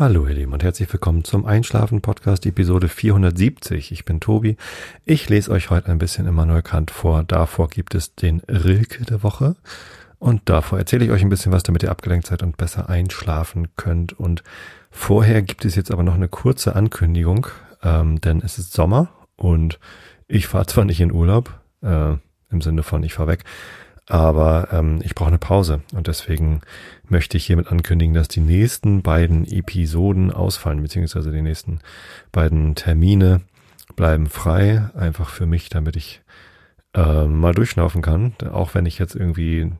Hallo ihr Lieben und herzlich willkommen zum Einschlafen Podcast Episode 470. Ich bin Tobi. Ich lese euch heute ein bisschen Immanuel Kant vor. Davor gibt es den Rilke der Woche und davor erzähle ich euch ein bisschen was, damit ihr abgelenkt seid und besser einschlafen könnt. Und vorher gibt es jetzt aber noch eine kurze Ankündigung, ähm, denn es ist Sommer und ich fahre zwar nicht in Urlaub, äh, im Sinne von ich fahre weg, aber ähm, ich brauche eine Pause und deswegen möchte ich hiermit ankündigen, dass die nächsten beiden Episoden ausfallen, beziehungsweise die nächsten beiden Termine bleiben frei, einfach für mich, damit ich äh, mal durchschnaufen kann, auch wenn ich jetzt irgendwie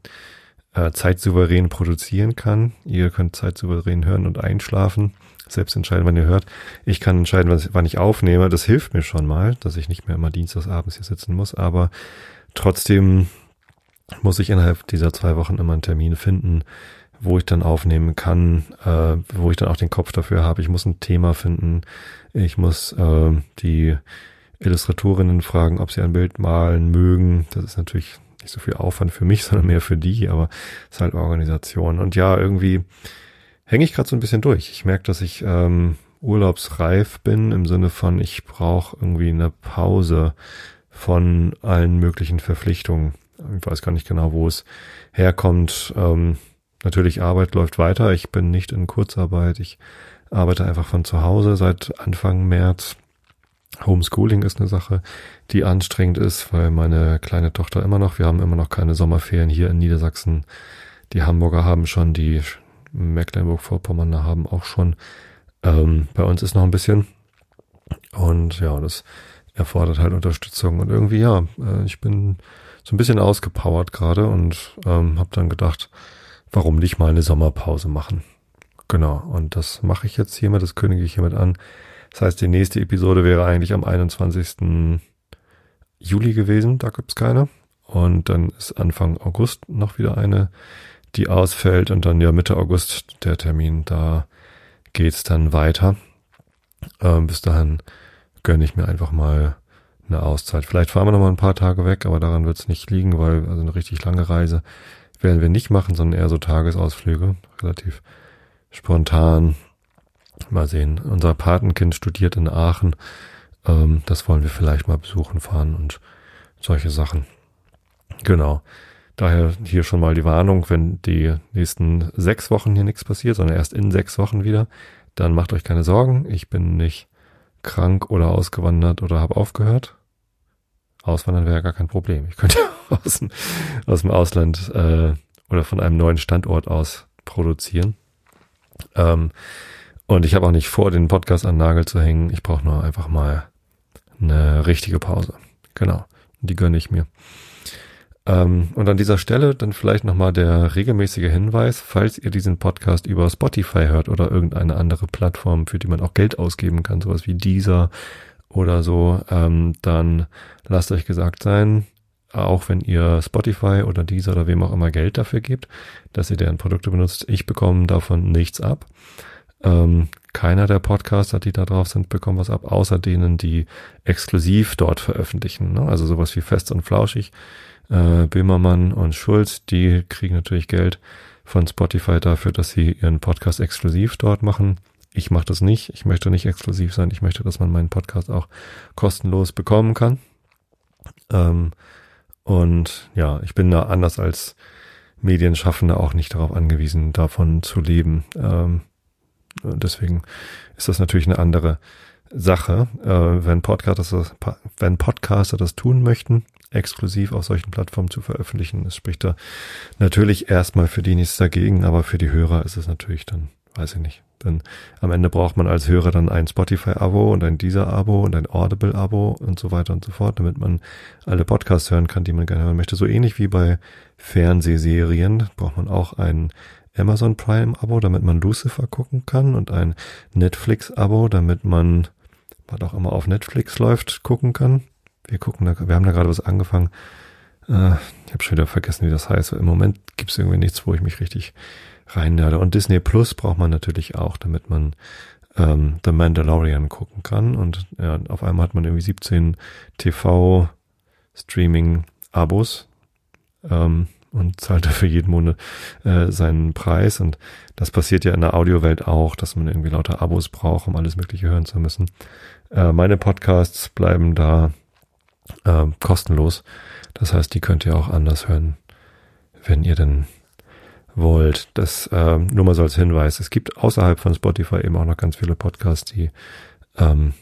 äh, zeitsouverän produzieren kann. Ihr könnt zeitsouverän hören und einschlafen, selbst entscheiden, wann ihr hört. Ich kann entscheiden, wann ich aufnehme. Das hilft mir schon mal, dass ich nicht mehr immer dienstagsabends hier sitzen muss, aber trotzdem muss ich innerhalb dieser zwei Wochen immer einen Termin finden, wo ich dann aufnehmen kann, äh, wo ich dann auch den Kopf dafür habe. Ich muss ein Thema finden. Ich muss äh, die Illustratorinnen fragen, ob sie ein Bild malen mögen. Das ist natürlich nicht so viel Aufwand für mich, sondern mehr für die, aber es ist halt Organisation. Und ja, irgendwie hänge ich gerade so ein bisschen durch. Ich merke, dass ich ähm, urlaubsreif bin im Sinne von, ich brauche irgendwie eine Pause von allen möglichen Verpflichtungen. Ich weiß gar nicht genau, wo es herkommt. Ähm, natürlich, Arbeit läuft weiter. Ich bin nicht in Kurzarbeit. Ich arbeite einfach von zu Hause seit Anfang März. Homeschooling ist eine Sache, die anstrengend ist, weil meine kleine Tochter immer noch, wir haben immer noch keine Sommerferien hier in Niedersachsen. Die Hamburger haben schon, die Mecklenburg-Vorpommern haben auch schon. Ähm, bei uns ist noch ein bisschen. Und ja, das erfordert halt Unterstützung. Und irgendwie, ja, äh, ich bin so ein bisschen ausgepowert gerade und ähm, habe dann gedacht, warum nicht mal eine Sommerpause machen. Genau, und das mache ich jetzt hiermit, das kündige ich hiermit an. Das heißt, die nächste Episode wäre eigentlich am 21. Juli gewesen, da gibt's keine. Und dann ist Anfang August noch wieder eine, die ausfällt und dann ja Mitte August der Termin, da geht's dann weiter. Ähm, bis dahin gönne ich mir einfach mal eine Auszeit. Vielleicht fahren wir noch mal ein paar Tage weg, aber daran wird es nicht liegen, weil also eine richtig lange Reise werden wir nicht machen, sondern eher so Tagesausflüge, relativ spontan. Mal sehen. Unser Patenkind studiert in Aachen. Ähm, das wollen wir vielleicht mal besuchen fahren und solche Sachen. Genau. Daher hier schon mal die Warnung, wenn die nächsten sechs Wochen hier nichts passiert, sondern erst in sechs Wochen wieder, dann macht euch keine Sorgen. Ich bin nicht krank oder ausgewandert oder habe aufgehört. Auswandern wäre gar kein Problem. Ich könnte aus dem, aus dem Ausland äh, oder von einem neuen Standort aus produzieren. Ähm, und ich habe auch nicht vor, den Podcast an Nagel zu hängen. Ich brauche nur einfach mal eine richtige Pause. Genau. Die gönne ich mir. Ähm, und an dieser Stelle dann vielleicht nochmal der regelmäßige Hinweis, falls ihr diesen Podcast über Spotify hört oder irgendeine andere Plattform, für die man auch Geld ausgeben kann, sowas wie dieser oder so, ähm, dann lasst euch gesagt sein, auch wenn ihr Spotify oder dieser oder wem auch immer Geld dafür gebt, dass ihr deren Produkte benutzt, ich bekomme davon nichts ab. Ähm, keiner der Podcaster, die da drauf sind, bekommen was ab, außer denen, die exklusiv dort veröffentlichen. Ne? Also sowas wie Fest und Flauschig, äh, Böhmermann und Schulz, die kriegen natürlich Geld von Spotify dafür, dass sie ihren Podcast exklusiv dort machen. Ich mache das nicht. Ich möchte nicht exklusiv sein. Ich möchte, dass man meinen Podcast auch kostenlos bekommen kann. Ähm, und ja, ich bin da anders als Medienschaffende auch nicht darauf angewiesen, davon zu leben. Ähm, deswegen ist das natürlich eine andere Sache. Äh, wenn, Podcaster, wenn Podcaster das tun möchten, exklusiv auf solchen Plattformen zu veröffentlichen, es spricht da natürlich erstmal für die nichts dagegen, aber für die Hörer ist es natürlich dann, weiß ich nicht, denn am Ende braucht man als Hörer dann ein Spotify-Abo und ein Deezer-Abo und ein Audible-Abo und so weiter und so fort, damit man alle Podcasts hören kann, die man gerne hören möchte. So ähnlich wie bei Fernsehserien braucht man auch ein Amazon Prime-Abo, damit man Lucifer gucken kann und ein Netflix-Abo, damit man, was auch immer auf Netflix läuft, gucken kann. Wir gucken da, wir haben da gerade was angefangen. Äh, ich habe schon wieder vergessen, wie das heißt. Im Moment gibt es irgendwie nichts, wo ich mich richtig reinnerde. Und Disney Plus braucht man natürlich auch, damit man ähm, The Mandalorian gucken kann. Und ja, auf einmal hat man irgendwie 17 TV-Streaming-Abos. Ähm, und zahlt dafür jeden Monat äh, seinen Preis. Und das passiert ja in der Audiowelt auch, dass man irgendwie lauter Abos braucht, um alles Mögliche hören zu müssen. Äh, meine Podcasts bleiben da äh, kostenlos. Das heißt, die könnt ihr auch anders hören, wenn ihr denn wollt. Das äh, nur mal so als Hinweis. Es gibt außerhalb von Spotify eben auch noch ganz viele Podcasts, die, ähm,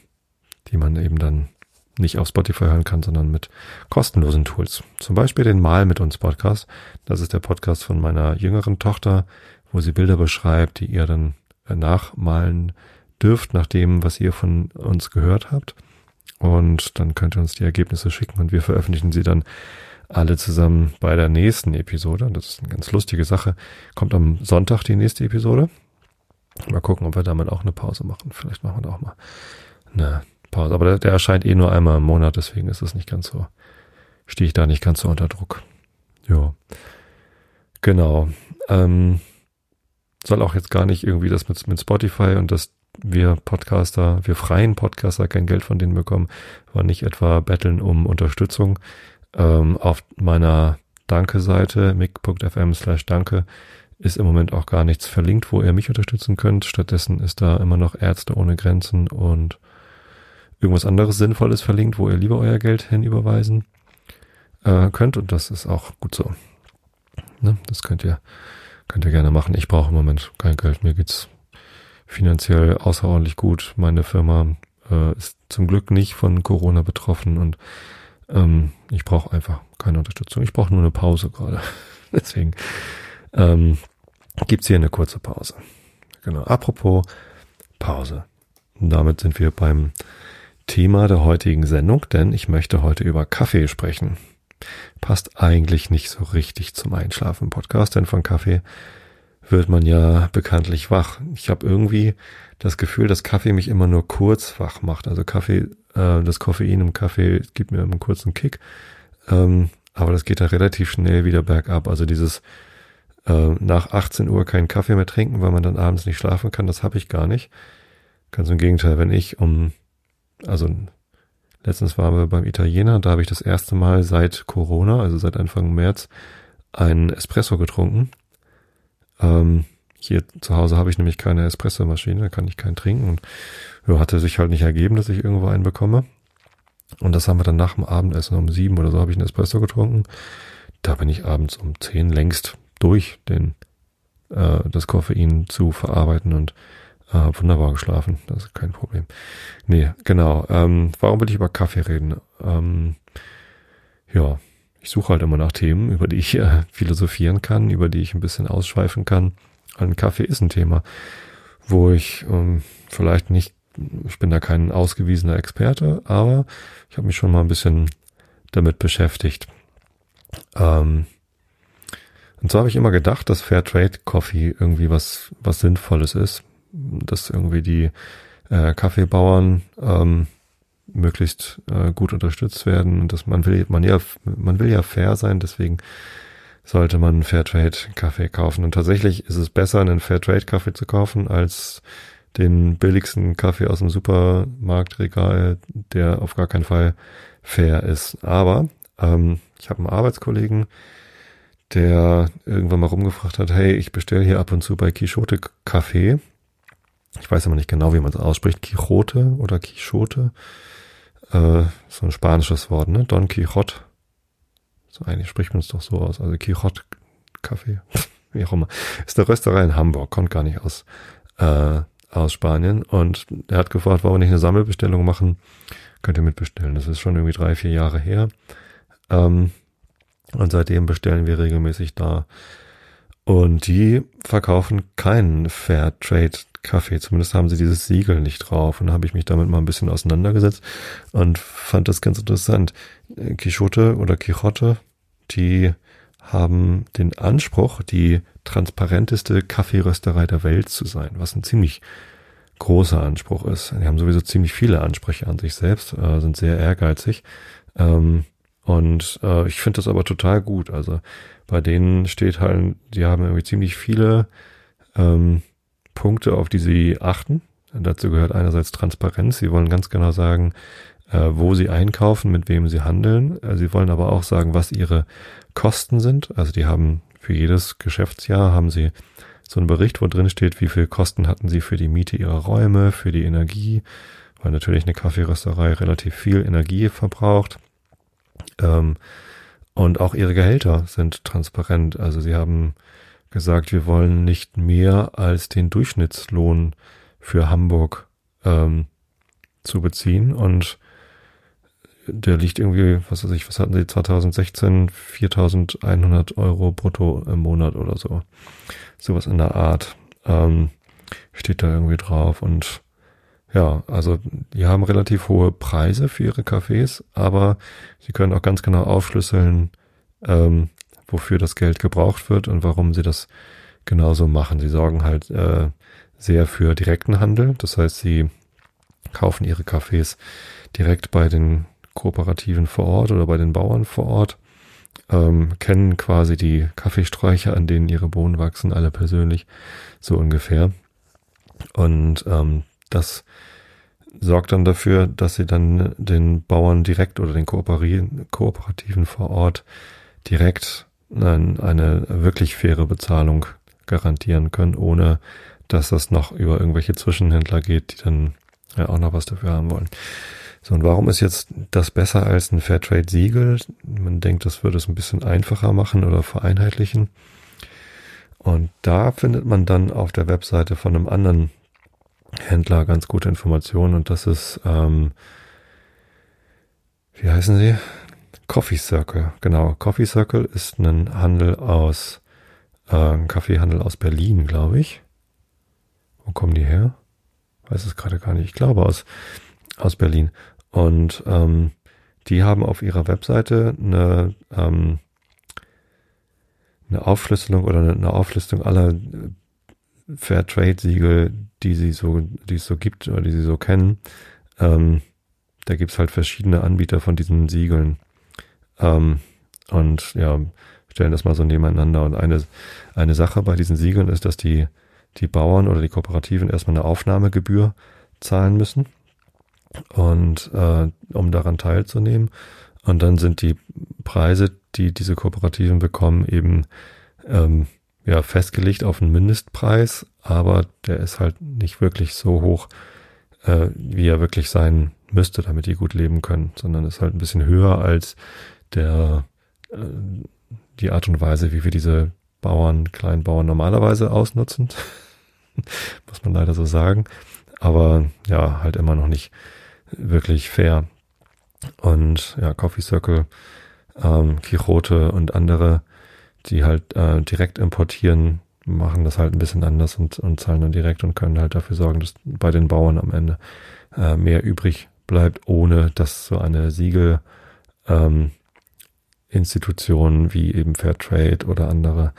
die man eben dann nicht auf Spotify hören kann, sondern mit kostenlosen Tools. Zum Beispiel den Mal mit uns Podcast. Das ist der Podcast von meiner jüngeren Tochter, wo sie Bilder beschreibt, die ihr dann äh, nachmalen dürft, nach dem, was ihr von uns gehört habt. Und dann könnt ihr uns die Ergebnisse schicken und wir veröffentlichen sie dann alle zusammen bei der nächsten Episode. Das ist eine ganz lustige Sache. Kommt am Sonntag die nächste Episode. Mal gucken, ob wir damit auch eine Pause machen. Vielleicht machen wir da auch mal eine Pause. Aber der, der erscheint eh nur einmal im Monat, deswegen ist es nicht ganz so, stehe ich da nicht ganz so unter Druck. Ja. Genau. Ähm, soll auch jetzt gar nicht irgendwie das mit, mit Spotify und dass wir Podcaster, wir freien Podcaster kein Geld von denen bekommen, war nicht etwa betteln um Unterstützung. Ähm, auf meiner Danke-Seite, mic.fm slash danke, ist im Moment auch gar nichts verlinkt, wo ihr mich unterstützen könnt. Stattdessen ist da immer noch Ärzte ohne Grenzen und irgendwas anderes Sinnvolles verlinkt, wo ihr lieber euer Geld hinüberweisen äh, könnt. Und das ist auch gut so. Ne? Das könnt ihr, könnt ihr gerne machen. Ich brauche im Moment kein Geld. Mir geht's finanziell außerordentlich gut. Meine Firma äh, ist zum Glück nicht von Corona betroffen und ähm, ich brauche einfach keine Unterstützung. Ich brauche nur eine Pause gerade. Deswegen ähm, gibt's hier eine kurze Pause. Genau. Apropos Pause. Und damit sind wir beim Thema der heutigen Sendung, denn ich möchte heute über Kaffee sprechen. Passt eigentlich nicht so richtig zum Einschlafen im Podcast, denn von Kaffee wird man ja bekanntlich wach. Ich habe irgendwie das Gefühl, dass Kaffee mich immer nur kurz wach macht. Also Kaffee, äh, das Koffein im Kaffee gibt mir einen kurzen Kick, ähm, aber das geht da relativ schnell wieder bergab. Also dieses äh, nach 18 Uhr keinen Kaffee mehr trinken, weil man dann abends nicht schlafen kann, das habe ich gar nicht. Ganz im Gegenteil, wenn ich um also letztens waren wir beim Italiener, da habe ich das erste Mal seit Corona, also seit Anfang März, einen Espresso getrunken. Ähm, hier zu Hause habe ich nämlich keine Espresso-Maschine, da kann ich keinen trinken und ja, hatte sich halt nicht ergeben, dass ich irgendwo einen bekomme. Und das haben wir dann nach dem Abendessen um sieben oder so habe ich einen Espresso getrunken. Da bin ich abends um zehn längst durch, den äh, das Koffein zu verarbeiten und äh, wunderbar geschlafen, das ist kein Problem. Nee, genau. Ähm, warum will ich über Kaffee reden? Ähm, ja, ich suche halt immer nach Themen, über die ich äh, philosophieren kann, über die ich ein bisschen ausschweifen kann. Ein Kaffee ist ein Thema, wo ich ähm, vielleicht nicht, ich bin da kein ausgewiesener Experte, aber ich habe mich schon mal ein bisschen damit beschäftigt. Ähm, und so habe ich immer gedacht, dass Fairtrade Coffee irgendwie was, was Sinnvolles ist dass irgendwie die äh, Kaffeebauern ähm, möglichst äh, gut unterstützt werden dass man will man ja man will ja fair sein, deswegen sollte man Fairtrade Kaffee kaufen und tatsächlich ist es besser einen Fairtrade Kaffee zu kaufen als den billigsten Kaffee aus dem Supermarktregal, der auf gar keinen Fall fair ist. Aber ähm, ich habe einen Arbeitskollegen, der irgendwann mal rumgefragt hat, hey, ich bestelle hier ab und zu bei Quixote Kaffee ich weiß aber nicht genau, wie man es ausspricht, Quixote oder Quixote. Äh, so ein spanisches Wort, ne? Don Quixote. So eigentlich spricht man es doch so aus. Also Quixote Kaffee, wie auch immer. Ist eine Rösterei in Hamburg, kommt gar nicht aus, äh, aus Spanien. Und er hat gefragt, warum wir nicht eine Sammelbestellung machen. Könnt ihr mitbestellen. Das ist schon irgendwie drei, vier Jahre her. Ähm, und seitdem bestellen wir regelmäßig da. Und die verkaufen keinen Fair Trade Kaffee. Zumindest haben sie dieses Siegel nicht drauf. Und da habe ich mich damit mal ein bisschen auseinandergesetzt und fand das ganz interessant. Äh, Quixote oder Quixote, die haben den Anspruch, die transparenteste Kaffeerösterei der Welt zu sein, was ein ziemlich großer Anspruch ist. Die haben sowieso ziemlich viele Ansprüche an sich selbst, äh, sind sehr ehrgeizig. Ähm, und äh, ich finde das aber total gut. Also bei denen steht halt, die haben irgendwie ziemlich viele ähm, Punkte, auf die sie achten. Dazu gehört einerseits Transparenz. Sie wollen ganz genau sagen, wo sie einkaufen, mit wem sie handeln. Äh, sie wollen aber auch sagen, was ihre Kosten sind. Also die haben für jedes Geschäftsjahr haben sie so einen Bericht, wo drin steht, wie viel Kosten hatten sie für die Miete ihrer Räume, für die Energie, weil natürlich eine Kaffeerösterei relativ viel Energie verbraucht. Ähm, und auch ihre Gehälter sind transparent. Also sie haben gesagt, wir wollen nicht mehr als den Durchschnittslohn für Hamburg ähm, zu beziehen. Und der liegt irgendwie, was weiß ich, was hatten sie 2016? 4100 Euro brutto im Monat oder so. Sowas in der Art. Ähm, steht da irgendwie drauf. Und ja, also die haben relativ hohe Preise für ihre Cafés, aber sie können auch ganz genau aufschlüsseln, ähm, wofür das Geld gebraucht wird und warum sie das genauso machen. Sie sorgen halt äh, sehr für direkten Handel. Das heißt, sie kaufen ihre Cafés direkt bei den Kooperativen vor Ort oder bei den Bauern vor Ort, ähm, kennen quasi die Kaffeesträucher, an denen ihre Bohnen wachsen, alle persönlich, so ungefähr. Und ähm, das sorgt dann dafür, dass sie dann den Bauern direkt oder den Kooperativen vor Ort direkt eine, wirklich faire Bezahlung garantieren können, ohne dass das noch über irgendwelche Zwischenhändler geht, die dann ja auch noch was dafür haben wollen. So, und warum ist jetzt das besser als ein Fairtrade-Siegel? Man denkt, das würde es ein bisschen einfacher machen oder vereinheitlichen. Und da findet man dann auf der Webseite von einem anderen Händler ganz gute Informationen und das ist, ähm, wie heißen sie? Coffee Circle, genau. Coffee Circle ist ein Handel aus, äh, ein Kaffeehandel aus Berlin, glaube ich. Wo kommen die her? Weiß es gerade gar nicht. Ich glaube aus, aus Berlin. Und ähm, die haben auf ihrer Webseite eine, ähm, eine Aufschlüsselung oder eine Auflistung aller Fairtrade-Siegel, die sie so, die es so gibt oder die sie so kennen. Ähm, da gibt's halt verschiedene Anbieter von diesen Siegeln. Ähm, und ja, stellen das mal so nebeneinander. Und eine, eine Sache bei diesen Siegeln ist, dass die, die Bauern oder die Kooperativen erstmal eine Aufnahmegebühr zahlen müssen. Und äh, um daran teilzunehmen. Und dann sind die Preise, die diese Kooperativen bekommen, eben ähm, ja, festgelegt auf einen Mindestpreis, aber der ist halt nicht wirklich so hoch, äh, wie er wirklich sein müsste, damit die gut leben können, sondern ist halt ein bisschen höher als der, äh, die Art und Weise, wie wir diese Bauern, Kleinbauern normalerweise ausnutzen. Muss man leider so sagen. Aber ja, halt immer noch nicht wirklich fair. Und ja, Coffee Circle, ähm, Quixote und andere die halt äh, direkt importieren, machen das halt ein bisschen anders und, und zahlen dann direkt und können halt dafür sorgen, dass bei den Bauern am Ende äh, mehr übrig bleibt, ohne dass so eine Siegel ähm, Institutionen wie eben Fairtrade oder andere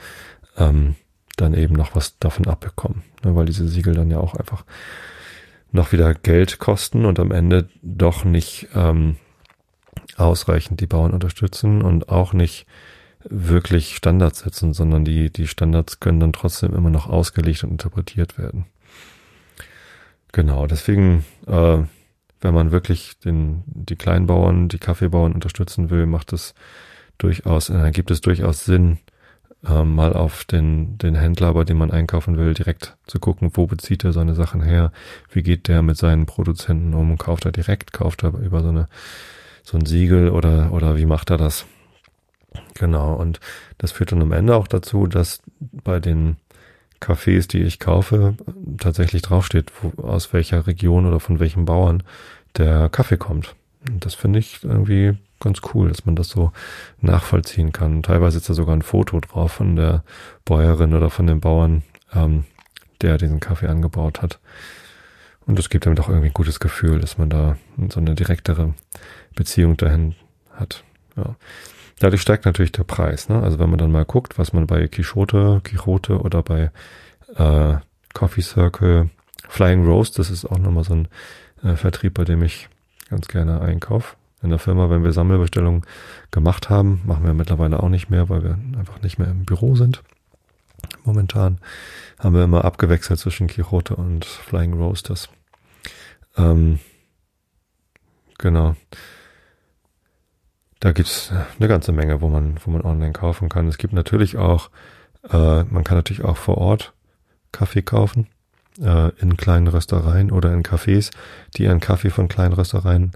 ähm, dann eben noch was davon abbekommen, ne, weil diese Siegel dann ja auch einfach noch wieder Geld kosten und am Ende doch nicht ähm, ausreichend die Bauern unterstützen und auch nicht wirklich Standards setzen, sondern die, die Standards können dann trotzdem immer noch ausgelegt und interpretiert werden. Genau, deswegen, äh, wenn man wirklich den, die Kleinbauern, die Kaffeebauern unterstützen will, macht es durchaus, äh, gibt es durchaus Sinn, äh, mal auf den, den Händler, bei dem man einkaufen will, direkt zu gucken, wo bezieht er seine Sachen her, wie geht der mit seinen Produzenten um, kauft er direkt, kauft er über so eine, so ein Siegel oder, oder wie macht er das? Genau, und das führt dann am Ende auch dazu, dass bei den Cafés, die ich kaufe, tatsächlich draufsteht, wo, aus welcher Region oder von welchem Bauern der Kaffee kommt. Und das finde ich irgendwie ganz cool, dass man das so nachvollziehen kann. Teilweise ist da sogar ein Foto drauf von der Bäuerin oder von dem Bauern, ähm, der diesen Kaffee angebaut hat. Und das gibt einem doch irgendwie ein gutes Gefühl, dass man da so eine direktere Beziehung dahin hat. Ja. Dadurch steigt natürlich der Preis. Ne? Also wenn man dann mal guckt, was man bei Quixote, Quixote oder bei äh, Coffee Circle, Flying Roast, das ist auch nochmal so ein äh, Vertrieb, bei dem ich ganz gerne einkaufe. In der Firma, wenn wir Sammelbestellungen gemacht haben, machen wir mittlerweile auch nicht mehr, weil wir einfach nicht mehr im Büro sind. Momentan haben wir immer abgewechselt zwischen Quixote und Flying Roasters. Ähm, genau da gibt's eine ganze Menge, wo man, wo man online kaufen kann. Es gibt natürlich auch, äh, man kann natürlich auch vor Ort Kaffee kaufen, äh, in kleinen Röstereien oder in Cafés, die ihren Kaffee von kleinen Röstereien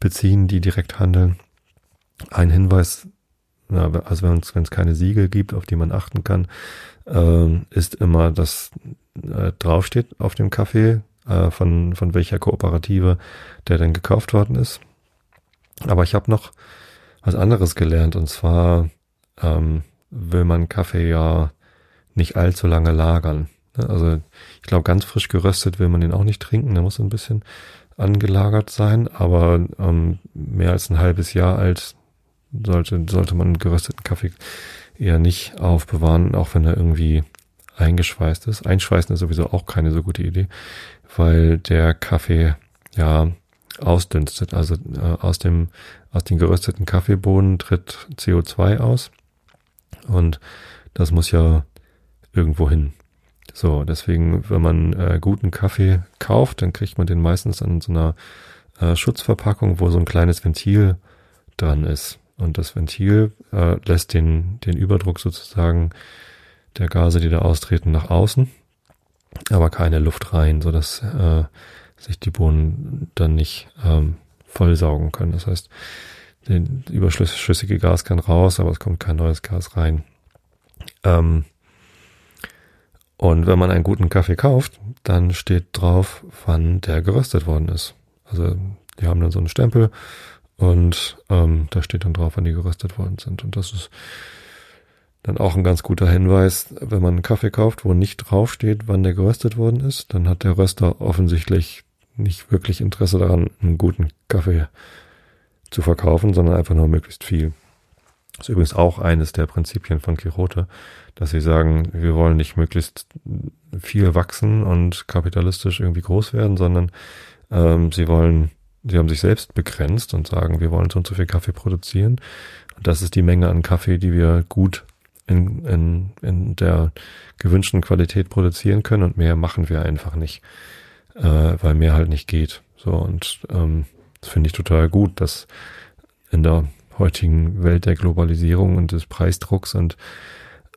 beziehen, die direkt handeln. Ein Hinweis, also wenn es keine Siegel gibt, auf die man achten kann, äh, ist immer, dass äh, draufsteht auf dem Kaffee, äh, von, von welcher Kooperative der denn gekauft worden ist. Aber ich habe noch was anderes gelernt und zwar ähm, will man Kaffee ja nicht allzu lange lagern. Ne? Also ich glaube, ganz frisch geröstet will man den auch nicht trinken, der muss ein bisschen angelagert sein, aber ähm, mehr als ein halbes Jahr alt sollte, sollte man gerösteten Kaffee eher nicht aufbewahren, auch wenn er irgendwie eingeschweißt ist. Einschweißen ist sowieso auch keine so gute Idee, weil der Kaffee ja ausdünstet. Also äh, aus dem aus den gerösteten Kaffeebohnen tritt CO2 aus und das muss ja irgendwo hin. So, deswegen, wenn man äh, guten Kaffee kauft, dann kriegt man den meistens in so einer äh, Schutzverpackung, wo so ein kleines Ventil dran ist. Und das Ventil äh, lässt den, den Überdruck sozusagen der Gase, die da austreten, nach außen, aber keine Luft rein, so dass äh, sich die Bohnen dann nicht ähm, vollsaugen können. Das heißt, den überschüssige Gas kann raus, aber es kommt kein neues Gas rein. Ähm, und wenn man einen guten Kaffee kauft, dann steht drauf, wann der geröstet worden ist. Also die haben dann so einen Stempel und ähm, da steht dann drauf, wann die geröstet worden sind. Und das ist dann auch ein ganz guter Hinweis, wenn man einen Kaffee kauft, wo nicht draufsteht, wann der geröstet worden ist, dann hat der Röster offensichtlich nicht wirklich Interesse daran, einen guten Kaffee zu verkaufen, sondern einfach nur möglichst viel. Das ist übrigens auch eines der Prinzipien von Quixote, dass sie sagen, wir wollen nicht möglichst viel wachsen und kapitalistisch irgendwie groß werden, sondern ähm, sie wollen, sie haben sich selbst begrenzt und sagen, wir wollen so und so viel Kaffee produzieren. Und das ist die Menge an Kaffee, die wir gut in, in, in der gewünschten Qualität produzieren können und mehr machen wir einfach nicht, äh, weil mehr halt nicht geht. So und ähm, das finde ich total gut, dass in der heutigen Welt der Globalisierung und des Preisdrucks und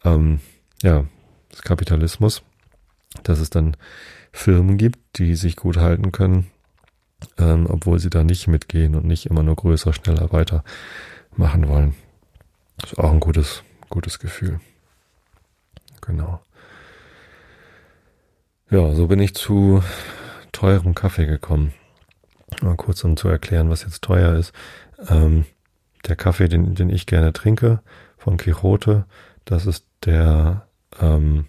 ähm, ja des Kapitalismus, dass es dann Firmen gibt, die sich gut halten können, ähm, obwohl sie da nicht mitgehen und nicht immer nur größer, schneller weiter machen wollen. Ist auch ein gutes gutes Gefühl. Genau. Ja, so bin ich zu teurem Kaffee gekommen. Mal kurz, um zu erklären, was jetzt teuer ist. Ähm, der Kaffee, den, den ich gerne trinke, von Quixote, das ist der ähm,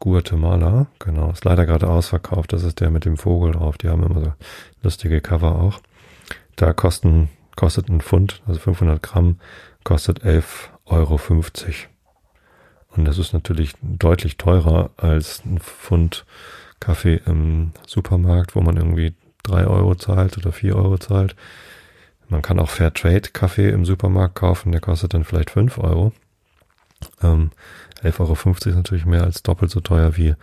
Guatemala, genau, ist leider gerade ausverkauft. Das ist der mit dem Vogel drauf. Die haben immer so lustige Cover auch. Da kosten kostet ein Pfund, also 500 Gramm, kostet 11,50 Euro. Und das ist natürlich deutlich teurer als ein Pfund Kaffee im Supermarkt, wo man irgendwie 3 Euro zahlt oder 4 Euro zahlt. Man kann auch Fairtrade Kaffee im Supermarkt kaufen, der kostet dann vielleicht 5 Euro. Ähm, 11,50 Euro ist natürlich mehr als doppelt so teuer wie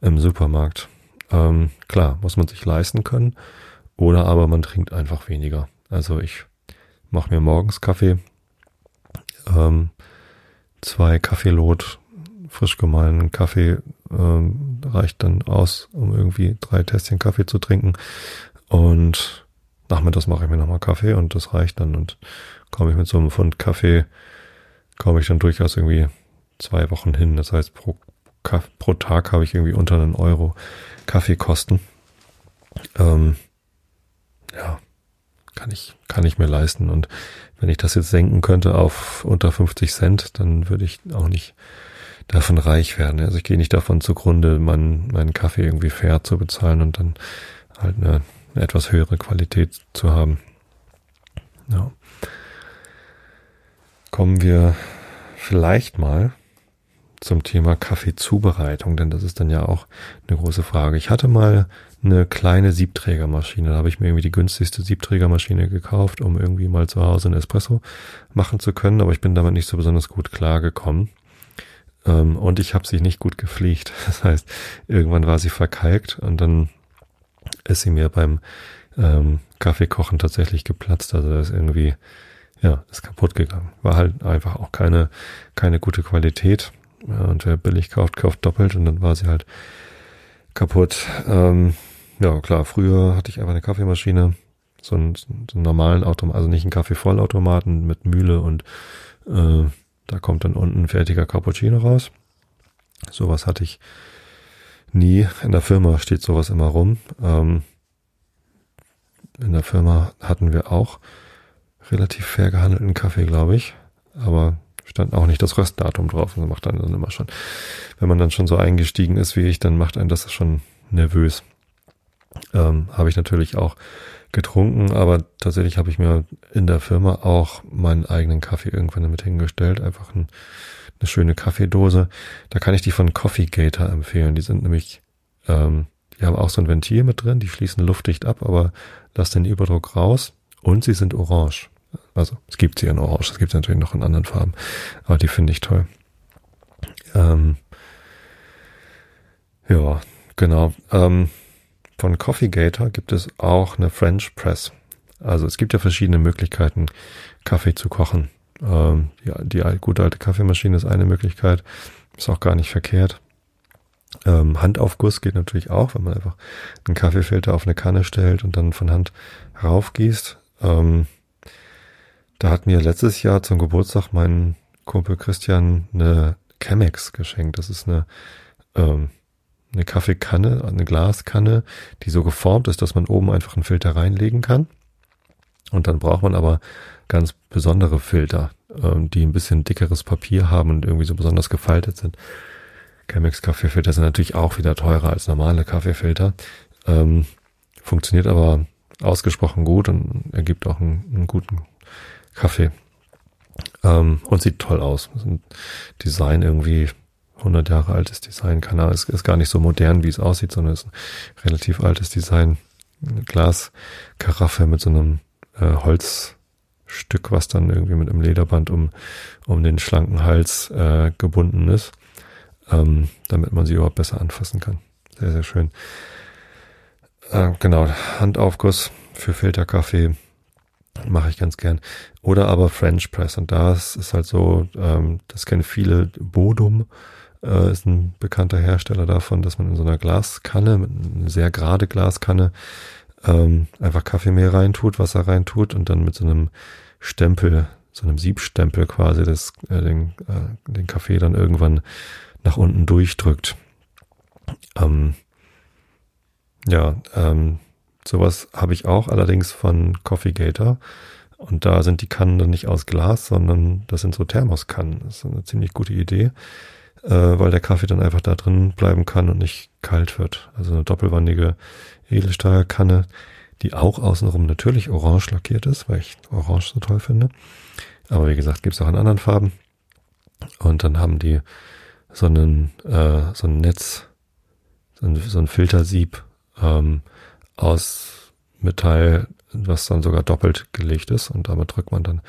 im Supermarkt. Ähm, klar, muss man sich leisten können. Oder aber man trinkt einfach weniger. Also ich mache mir morgens Kaffee, ähm, zwei Kaffeelot, frisch gemahlenen Kaffee ähm, reicht dann aus, um irgendwie drei Tässchen Kaffee zu trinken. Und nachmittags mache ich mir nochmal Kaffee und das reicht dann. Und komme ich mit so einem Pfund Kaffee, komme ich dann durchaus irgendwie zwei Wochen hin. Das heißt, pro, pro Tag habe ich irgendwie unter einen Euro Kaffeekosten. Ähm, ja, kann ich, kann ich mir leisten. Und wenn ich das jetzt senken könnte auf unter 50 Cent, dann würde ich auch nicht davon reich werden. Also ich gehe nicht davon zugrunde, meinen, meinen Kaffee irgendwie fair zu bezahlen und dann halt eine, eine etwas höhere Qualität zu haben. Ja. Kommen wir vielleicht mal zum Thema Kaffeezubereitung, denn das ist dann ja auch eine große Frage. Ich hatte mal eine kleine Siebträgermaschine. Da habe ich mir irgendwie die günstigste Siebträgermaschine gekauft, um irgendwie mal zu Hause einen Espresso machen zu können, aber ich bin damit nicht so besonders gut klargekommen. Ähm, und ich habe sie nicht gut gepflegt. Das heißt, irgendwann war sie verkalkt und dann ist sie mir beim ähm, Kaffeekochen tatsächlich geplatzt. Also er ist irgendwie, ja, ist kaputt gegangen. War halt einfach auch keine, keine gute Qualität. Und wer billig kauft, kauft doppelt und dann war sie halt kaputt. Ähm, ja, klar, früher hatte ich einfach eine Kaffeemaschine, so einen, so einen normalen Automat, also nicht einen Kaffeevollautomaten mit Mühle und äh, da kommt dann unten ein fertiger Cappuccino raus. Sowas hatte ich nie. In der Firma steht sowas immer rum. Ähm, in der Firma hatten wir auch relativ fair gehandelten Kaffee, glaube ich. Aber stand auch nicht das Röstdatum drauf. Das macht dann immer schon. Wenn man dann schon so eingestiegen ist wie ich, dann macht einen das schon nervös. Ähm, habe ich natürlich auch getrunken, aber tatsächlich habe ich mir in der Firma auch meinen eigenen Kaffee irgendwann damit hingestellt. Einfach ein, eine schöne Kaffeedose. Da kann ich die von Coffee Gator empfehlen. Die sind nämlich, ähm, die haben auch so ein Ventil mit drin, die schließen luftdicht ab, aber lass den Überdruck raus und sie sind orange. Also es gibt sie in orange, es gibt sie natürlich noch in anderen Farben, aber die finde ich toll. Ähm, ja, genau. Ähm, von Coffee Gator gibt es auch eine French Press. Also es gibt ja verschiedene Möglichkeiten, Kaffee zu kochen. Ähm, die, die gute alte Kaffeemaschine ist eine Möglichkeit, ist auch gar nicht verkehrt. Ähm, Handaufguss geht natürlich auch, wenn man einfach einen Kaffeefilter auf eine Kanne stellt und dann von Hand raufgießt. Ähm, da hat mir letztes Jahr zum Geburtstag mein Kumpel Christian eine Chemex geschenkt. Das ist eine ähm, eine Kaffeekanne, eine Glaskanne, die so geformt ist, dass man oben einfach einen Filter reinlegen kann. Und dann braucht man aber ganz besondere Filter, ähm, die ein bisschen dickeres Papier haben und irgendwie so besonders gefaltet sind. Chemex Kaffeefilter sind natürlich auch wieder teurer als normale Kaffeefilter. Ähm, funktioniert aber ausgesprochen gut und ergibt auch einen, einen guten Kaffee. Ähm, und sieht toll aus. Design irgendwie 100 Jahre altes Design. Keine Ahnung, ist, ist gar nicht so modern, wie es aussieht, sondern ist ein relativ altes Design. Eine Glaskaraffe mit so einem äh, Holzstück, was dann irgendwie mit einem Lederband um, um den schlanken Hals äh, gebunden ist, ähm, damit man sie überhaupt besser anfassen kann. Sehr, sehr schön. Äh, genau, Handaufguss für Filterkaffee mache ich ganz gern. Oder aber French Press. Und das ist halt so, ähm, das kennen viele Bodum äh, ist ein bekannter Hersteller davon, dass man in so einer Glaskanne, eine sehr gerade Glaskanne, ähm, einfach Kaffeemehl reintut, Wasser reintut und dann mit so einem Stempel, so einem Siebstempel quasi das, äh, den, äh, den Kaffee dann irgendwann nach unten durchdrückt. Ähm, ja, ähm, sowas habe ich auch allerdings von Coffee Gator. Und da sind die Kannen dann nicht aus Glas, sondern das sind so Thermoskannen. Das ist eine ziemlich gute Idee äh, weil der Kaffee dann einfach da drin bleiben kann und nicht kalt wird. Also eine doppelwandige Edelstahlkanne, die auch außenrum natürlich orange lackiert ist, weil ich orange so toll finde. Aber wie gesagt, gibt's auch in anderen Farben. Und dann haben die so einen, äh, so ein Netz, so ein, so ein Filtersieb ähm, aus Metall, was dann sogar doppelt gelegt ist. Und damit drückt man dann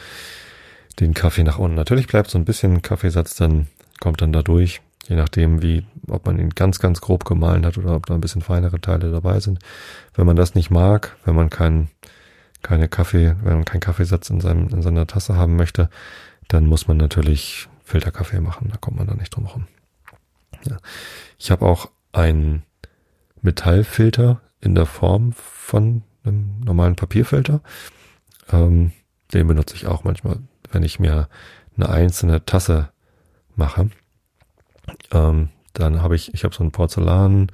den Kaffee nach unten. Natürlich bleibt so ein bisschen Kaffeesatz dann kommt dann da durch, je nachdem, wie, ob man ihn ganz, ganz grob gemahlen hat oder ob da ein bisschen feinere Teile dabei sind. Wenn man das nicht mag, wenn man keinen keine Kaffee, wenn man keinen Kaffeesatz in, seinem, in seiner Tasse haben möchte, dann muss man natürlich Filterkaffee machen. Da kommt man da nicht drum rum. Ja. Ich habe auch einen Metallfilter in der Form von einem normalen Papierfilter. Ähm, den benutze ich auch manchmal, wenn ich mir eine einzelne Tasse mache. Ähm, dann habe ich, ich habe so einen Porzellan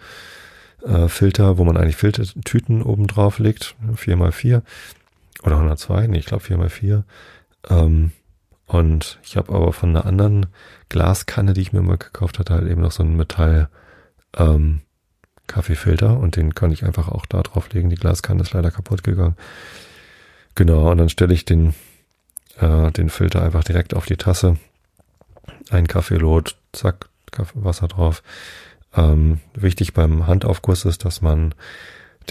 äh, Filter, wo man eigentlich Filtertüten oben drauf legt, 4x4 oder 102, nee, ich glaube 4x4. Ähm, und ich habe aber von einer anderen Glaskanne, die ich mir mal gekauft hatte, halt eben noch so einen Metall ähm, Kaffeefilter und den kann ich einfach auch da drauf legen. Die Glaskanne ist leider kaputt gegangen. Genau, und dann stelle ich den, äh, den Filter einfach direkt auf die Tasse ein Kaffeelot, zack, Wasser drauf. Ähm, wichtig beim Handaufguss ist, dass man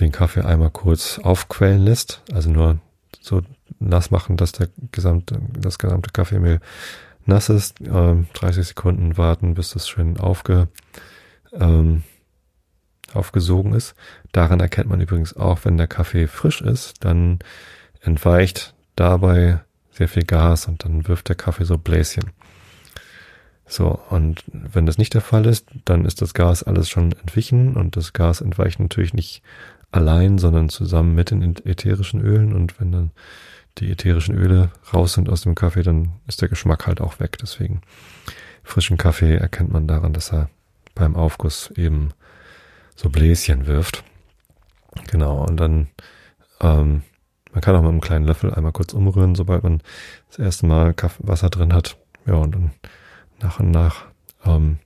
den Kaffee einmal kurz aufquellen lässt, also nur so nass machen, dass der gesamte, das gesamte Kaffeemehl nass ist. Ähm, 30 Sekunden warten, bis das schön aufge, ähm, aufgesogen ist. Daran erkennt man übrigens auch, wenn der Kaffee frisch ist, dann entweicht dabei sehr viel Gas und dann wirft der Kaffee so Bläschen. So, und wenn das nicht der Fall ist, dann ist das Gas alles schon entwichen und das Gas entweicht natürlich nicht allein, sondern zusammen mit den ätherischen Ölen und wenn dann die ätherischen Öle raus sind aus dem Kaffee, dann ist der Geschmack halt auch weg. Deswegen frischen Kaffee erkennt man daran, dass er beim Aufguss eben so Bläschen wirft. Genau, und dann, ähm, man kann auch mit einem kleinen Löffel einmal kurz umrühren, sobald man das erste Mal Kaffee, Wasser drin hat. Ja, und dann nach und nach ähm,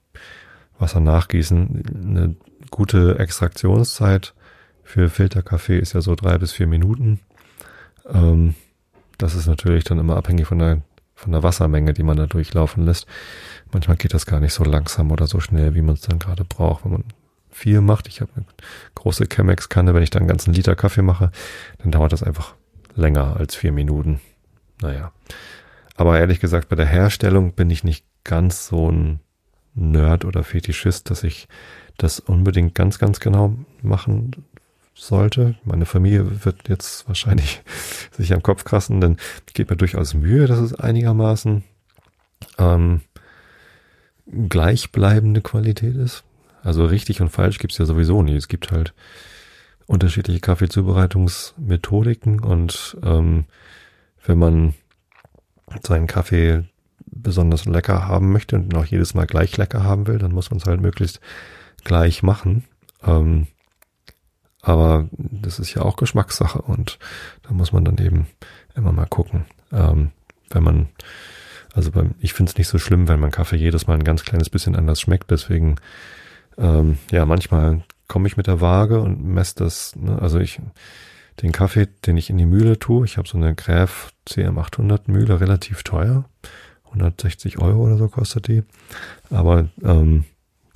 Wasser nachgießen. Eine gute Extraktionszeit für Filterkaffee ist ja so drei bis vier Minuten. Ähm, das ist natürlich dann immer abhängig von der, von der Wassermenge, die man da durchlaufen lässt. Manchmal geht das gar nicht so langsam oder so schnell, wie man es dann gerade braucht. Wenn man viel macht, ich habe eine große Chemex-Kanne, wenn ich dann einen ganzen Liter Kaffee mache, dann dauert das einfach länger als vier Minuten. Naja. Aber ehrlich gesagt, bei der Herstellung bin ich nicht ganz so ein Nerd oder Fetischist, dass ich das unbedingt ganz, ganz genau machen sollte. Meine Familie wird jetzt wahrscheinlich sich am Kopf krassen, denn ich gebe mir durchaus Mühe, dass es einigermaßen ähm, gleichbleibende Qualität ist. Also richtig und falsch gibt's ja sowieso nie. Es gibt halt unterschiedliche Kaffeezubereitungsmethodiken und ähm, wenn man seinen Kaffee besonders lecker haben möchte und auch jedes Mal gleich lecker haben will, dann muss man es halt möglichst gleich machen. Ähm, aber das ist ja auch Geschmackssache und da muss man dann eben immer mal gucken. Ähm, wenn man, also beim, ich finde es nicht so schlimm, wenn mein Kaffee jedes Mal ein ganz kleines bisschen anders schmeckt. Deswegen, ähm, ja, manchmal komme ich mit der Waage und messe das. Ne? Also ich, den Kaffee, den ich in die Mühle tue, ich habe so eine Gräf CM800 Mühle, relativ teuer. 160 Euro oder so kostet die. Aber ähm,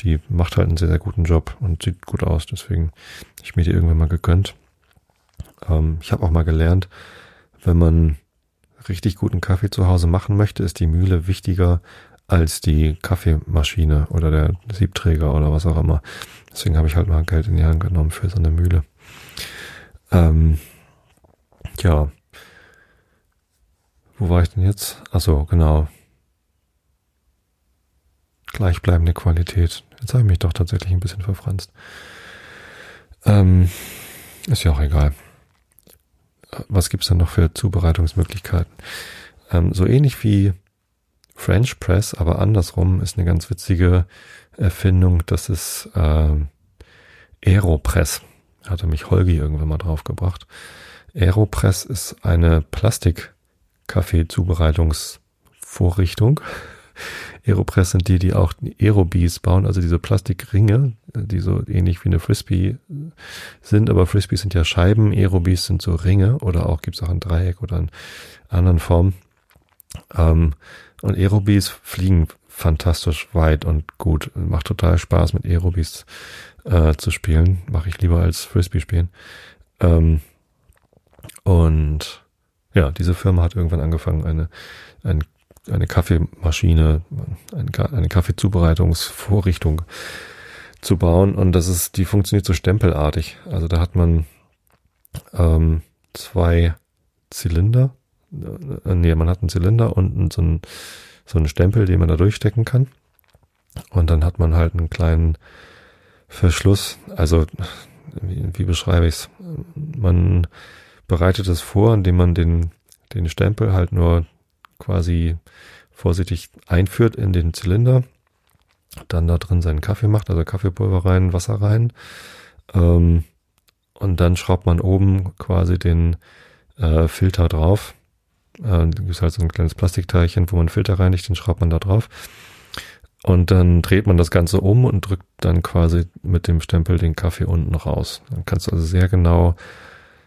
die macht halt einen sehr, sehr guten Job und sieht gut aus. Deswegen ich mir die irgendwann mal gegönnt. Ähm, ich habe auch mal gelernt, wenn man richtig guten Kaffee zu Hause machen möchte, ist die Mühle wichtiger als die Kaffeemaschine oder der Siebträger oder was auch immer. Deswegen habe ich halt mal Geld in die Hand genommen für so eine Mühle. Ähm, ja. Wo war ich denn jetzt? Ach so, genau gleichbleibende Qualität. Jetzt habe ich mich doch tatsächlich ein bisschen verfranst. Ähm, ist ja auch egal. Was gibt's dann noch für Zubereitungsmöglichkeiten? Ähm, so ähnlich wie French Press, aber andersrum ist eine ganz witzige Erfindung. Das ist äh, Aeropress. Hatte mich Holgi irgendwann mal draufgebracht. Aeropress ist eine Plastik-Kaffee-Zubereitungsvorrichtung. Aeropress sind die, die auch Aerobees bauen, also diese Plastikringe, die so ähnlich wie eine Frisbee sind, aber Frisbees sind ja Scheiben, Aerobees sind so Ringe oder auch gibt's auch ein Dreieck oder in anderen Formen. Ähm, und Aerobees fliegen fantastisch weit und gut. Macht total Spaß mit Aerobees äh, zu spielen. Mache ich lieber als Frisbee spielen. Ähm, und ja, diese Firma hat irgendwann angefangen, eine, ein eine Kaffeemaschine, eine Kaffeezubereitungsvorrichtung zu bauen und das ist, die funktioniert so stempelartig. Also da hat man ähm, zwei Zylinder, äh, nee, man hat einen Zylinder und so einen, so einen Stempel, den man da durchstecken kann. Und dann hat man halt einen kleinen Verschluss. Also, wie, wie beschreibe ich's? Man bereitet es vor, indem man den, den Stempel halt nur quasi vorsichtig einführt in den Zylinder, dann da drin seinen Kaffee macht, also Kaffeepulver rein, Wasser rein, ähm, und dann schraubt man oben quasi den äh, Filter drauf. Äh, da gibt halt so ein kleines Plastikteilchen, wo man Filter reinigt, den schraubt man da drauf. Und dann dreht man das Ganze um und drückt dann quasi mit dem Stempel den Kaffee unten raus. Dann kannst du also sehr genau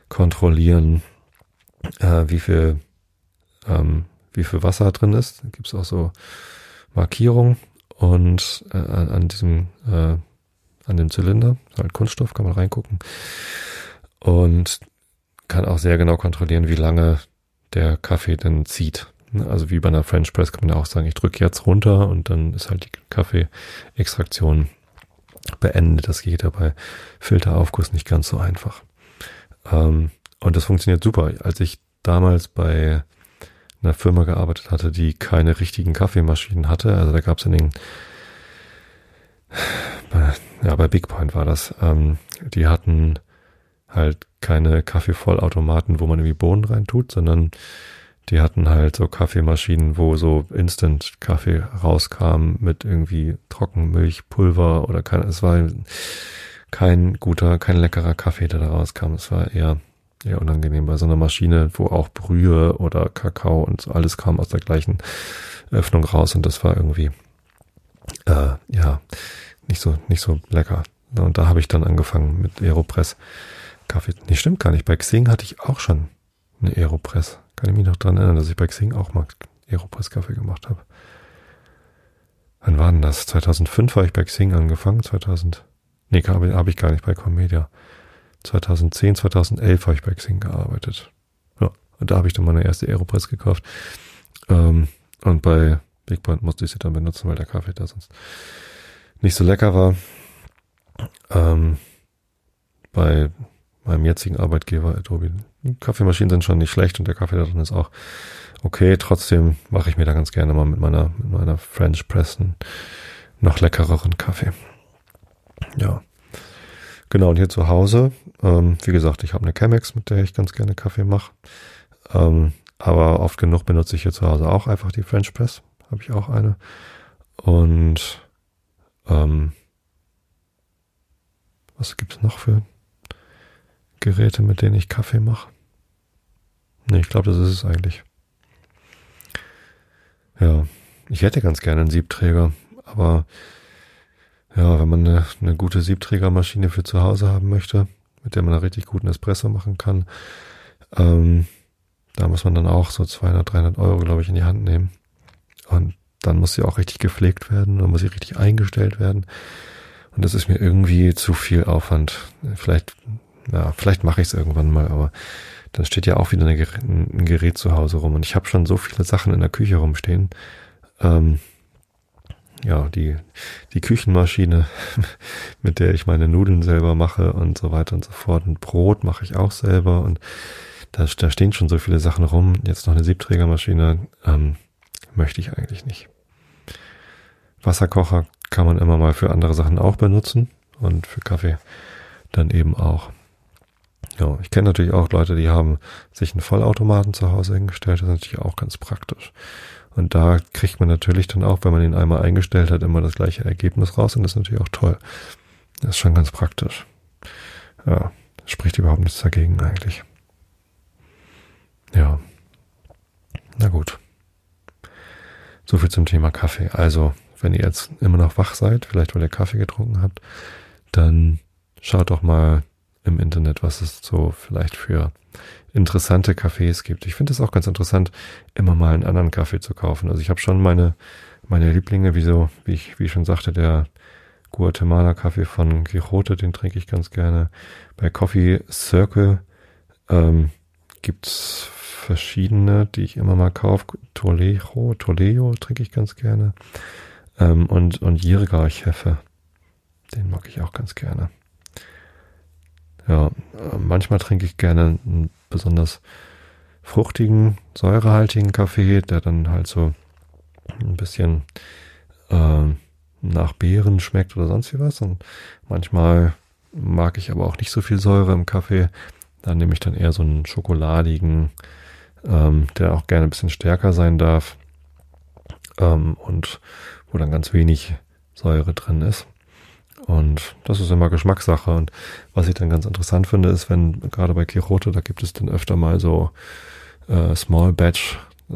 kontrollieren, äh, wie viel ähm, wie viel Wasser drin ist. Da gibt es auch so Markierungen und äh, an diesem äh, an dem Zylinder, halt Kunststoff, kann man reingucken und kann auch sehr genau kontrollieren, wie lange der Kaffee denn zieht. Also wie bei einer French Press kann man ja auch sagen, ich drücke jetzt runter und dann ist halt die Kaffeeextraktion beendet. Das geht ja bei Filteraufguss nicht ganz so einfach. Ähm, und das funktioniert super. Als ich damals bei einer Firma gearbeitet hatte, die keine richtigen Kaffeemaschinen hatte, also da gab es in den bei, ja, bei Big Point war das, ähm, die hatten halt keine Kaffeevollautomaten, wo man irgendwie Bohnen reintut, sondern die hatten halt so Kaffeemaschinen, wo so Instant Kaffee rauskam mit irgendwie Trockenmilchpulver oder kein, es war kein guter, kein leckerer Kaffee, der da rauskam. Es war eher, eher unangenehm bei so einer Maschine, wo auch Brühe oder Kakao und so alles kam aus der gleichen Öffnung raus und das war irgendwie, äh, ja, nicht so, nicht so lecker. Und da habe ich dann angefangen mit Aeropress Kaffee. Nee, stimmt gar nicht. Bei Xing hatte ich auch schon eine Aeropress. Kann ich mich noch dran erinnern, dass ich bei Xing auch mal Aeropress Kaffee gemacht habe. Wann war denn das? 2005 habe ich bei Xing angefangen. 2000, nee, habe hab ich gar nicht bei Comedia. 2010, 2011 habe ich bei Xing gearbeitet. Ja, und da habe ich dann meine erste Aeropress gekauft. Ähm, und bei Big Point musste ich sie dann benutzen, weil der Kaffee da sonst nicht so lecker war. Ähm, bei meinem jetzigen Arbeitgeber Adobe. Kaffeemaschinen sind schon nicht schlecht und der Kaffee da drin ist auch okay. Trotzdem mache ich mir da ganz gerne mal mit meiner, mit meiner French Press einen noch leckereren Kaffee. Ja. Genau, und hier zu Hause, ähm, wie gesagt, ich habe eine Chemex, mit der ich ganz gerne Kaffee mache. Ähm, aber oft genug benutze ich hier zu Hause auch einfach die French Press. Habe ich auch eine. Und ähm, was gibt's noch für Geräte, mit denen ich Kaffee mache? Nee, ich glaube, das ist es eigentlich. Ja, ich hätte ganz gerne einen Siebträger, aber ja, wenn man eine, eine gute Siebträgermaschine für zu Hause haben möchte, mit der man einen richtig guten Espresso machen kann, ähm, da muss man dann auch so 200, 300 Euro, glaube ich, in die Hand nehmen. Und dann muss sie auch richtig gepflegt werden, dann muss sie richtig eingestellt werden. Und das ist mir irgendwie zu viel Aufwand. Vielleicht, ja, vielleicht mache ich es irgendwann mal, aber dann steht ja auch wieder eine, ein Gerät zu Hause rum. Und ich habe schon so viele Sachen in der Küche rumstehen. Ähm, ja, die, die Küchenmaschine, mit der ich meine Nudeln selber mache und so weiter und so fort. Und Brot mache ich auch selber und da, da stehen schon so viele Sachen rum. Jetzt noch eine Siebträgermaschine ähm, möchte ich eigentlich nicht. Wasserkocher kann man immer mal für andere Sachen auch benutzen und für Kaffee dann eben auch. Ja, ich kenne natürlich auch Leute, die haben sich einen Vollautomaten zu Hause hingestellt. Das ist natürlich auch ganz praktisch. Und da kriegt man natürlich dann auch, wenn man ihn einmal eingestellt hat, immer das gleiche Ergebnis raus. Und das ist natürlich auch toll. Das ist schon ganz praktisch. Ja, spricht überhaupt nichts dagegen eigentlich. Ja. Na gut. So viel zum Thema Kaffee. Also, wenn ihr jetzt immer noch wach seid, vielleicht weil ihr Kaffee getrunken habt, dann schaut doch mal im Internet, was es so vielleicht für interessante Cafés gibt. Ich finde es auch ganz interessant, immer mal einen anderen Kaffee zu kaufen. Also ich habe schon meine, meine Lieblinge, wie so, wie ich, wie ich schon sagte, der Guatemala Kaffee von Quixote, den trinke ich ganz gerne. Bei Coffee Circle ähm, gibt's verschiedene, die ich immer mal kaufe. Toledo, Toledo trinke ich ganz gerne. Ähm, und, und Jirgach Hefe. Den mag ich auch ganz gerne. Ja, äh, manchmal trinke ich gerne einen besonders fruchtigen, säurehaltigen Kaffee, der dann halt so ein bisschen äh, nach Beeren schmeckt oder sonst wie was. Und manchmal mag ich aber auch nicht so viel Säure im Kaffee. Dann nehme ich dann eher so einen schokoladigen, ähm, der auch gerne ein bisschen stärker sein darf. Ähm, und wo dann ganz wenig Säure drin ist. Und das ist immer Geschmackssache. Und was ich dann ganz interessant finde, ist, wenn gerade bei Quixote, da gibt es dann öfter mal so äh, Small Batch äh,